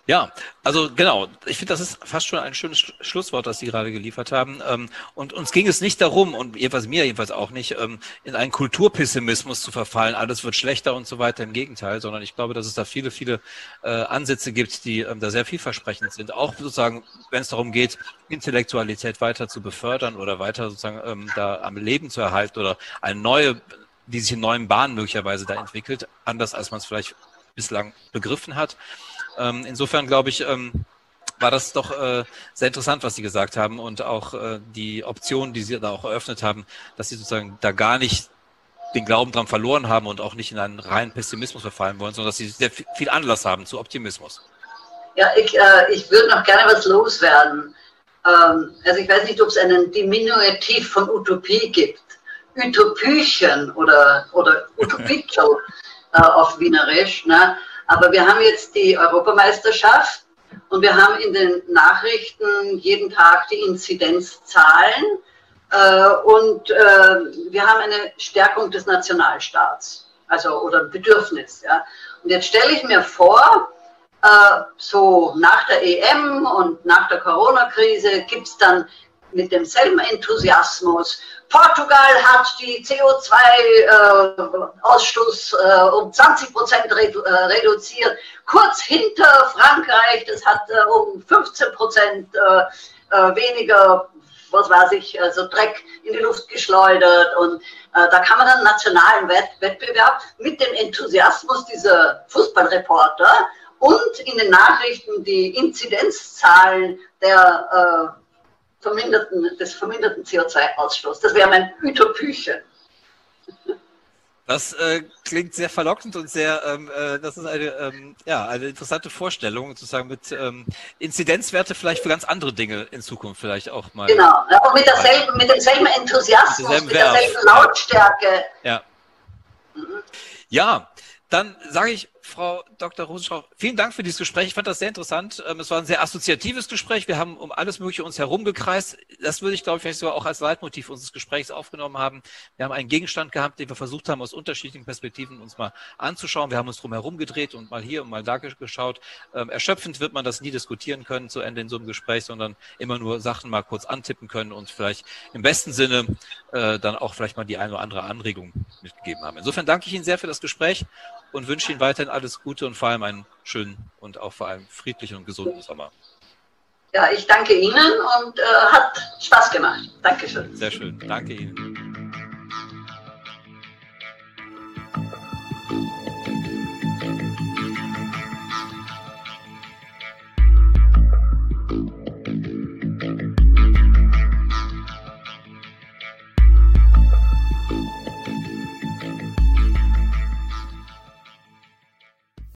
Ja, also genau. Ich finde, das ist fast schon ein schönes Schlusswort, das Sie gerade geliefert haben. Ähm, und uns ging es nicht darum, und jedenfalls mir jedenfalls auch nicht, ähm, in einen Kulturpessimismus zu verfallen, alles wird schlechter und so weiter. Im Gegenteil, sondern ich glaube, dass es da viele, viele äh, Ansätze gibt, die ähm, da sehr vielversprechend sind. Auch sozusagen, wenn es darum geht, Intellektualität weiter zu befördern oder weiter sozusagen da am Leben zu erhalten oder eine neue, die sich in neuen Bahnen möglicherweise da entwickelt, anders als man es vielleicht bislang begriffen hat. Ähm, insofern glaube ich, ähm, war das doch äh, sehr interessant, was Sie gesagt haben und auch äh, die Optionen, die Sie da auch eröffnet haben, dass Sie sozusagen da gar nicht den Glauben dran verloren haben und auch nicht in einen reinen Pessimismus verfallen wollen, sondern dass Sie sehr viel Anlass haben zu Optimismus. Ja, ich, äh, ich würde noch gerne was loswerden. Ähm, also ich weiß nicht, ob es einen Diminutiv von Utopie gibt. Utopiechen oder, oder <laughs> Utopikel äh, auf Wienerisch. Ne? Aber wir haben jetzt die Europameisterschaft und wir haben in den Nachrichten jeden Tag die Inzidenzzahlen äh, und äh, wir haben eine Stärkung des Nationalstaats, also oder Bedürfnis. Ja. Und jetzt stelle ich mir vor, äh, so nach der EM und nach der Corona-Krise gibt es dann mit demselben Enthusiasmus. Portugal hat die CO2-Ausstoß äh, äh, um 20 Prozent redu äh, reduziert. Kurz hinter Frankreich, das hat äh, um 15 Prozent äh, äh, weniger, was weiß ich, also Dreck in die Luft geschleudert. Und da kann man dann nationalen Wett Wettbewerb mit dem Enthusiasmus dieser Fußballreporter und in den Nachrichten die Inzidenzzahlen der verminderten, des verminderten CO2-Ausstoßes. Das wäre mein Utopiechen. Das äh, klingt sehr verlockend und sehr, ähm, äh, das ist eine, ähm, ja, eine interessante Vorstellung, sozusagen mit ähm, Inzidenzwerte vielleicht für ganz andere Dinge in Zukunft vielleicht auch mal. Genau, auch mit, derselben, mit demselben Enthusiasmus, mit, mit derselben Lautstärke. Ja. Mhm. Ja, dann sage ich Frau Dr. Rosenstrauch, vielen Dank für dieses Gespräch. Ich fand das sehr interessant. Ähm, es war ein sehr assoziatives Gespräch. Wir haben um alles Mögliche uns herumgekreist. Das würde ich, glaube ich, vielleicht sogar auch als Leitmotiv unseres Gesprächs aufgenommen haben. Wir haben einen Gegenstand gehabt, den wir versucht haben, aus unterschiedlichen Perspektiven uns mal anzuschauen. Wir haben uns drum herum gedreht und mal hier und mal da geschaut. Ähm, erschöpfend wird man das nie diskutieren können zu Ende in so einem Gespräch, sondern immer nur Sachen mal kurz antippen können und vielleicht im besten Sinne äh, dann auch vielleicht mal die eine oder andere Anregung mitgegeben haben. Insofern danke ich Ihnen sehr für das Gespräch und wünsche Ihnen weiterhin alles Gute und vor allem einen schönen und auch vor allem friedlichen und gesunden Sommer. Ja, ich danke Ihnen und äh, hat Spaß gemacht. Dankeschön. Sehr schön. Danke Ihnen.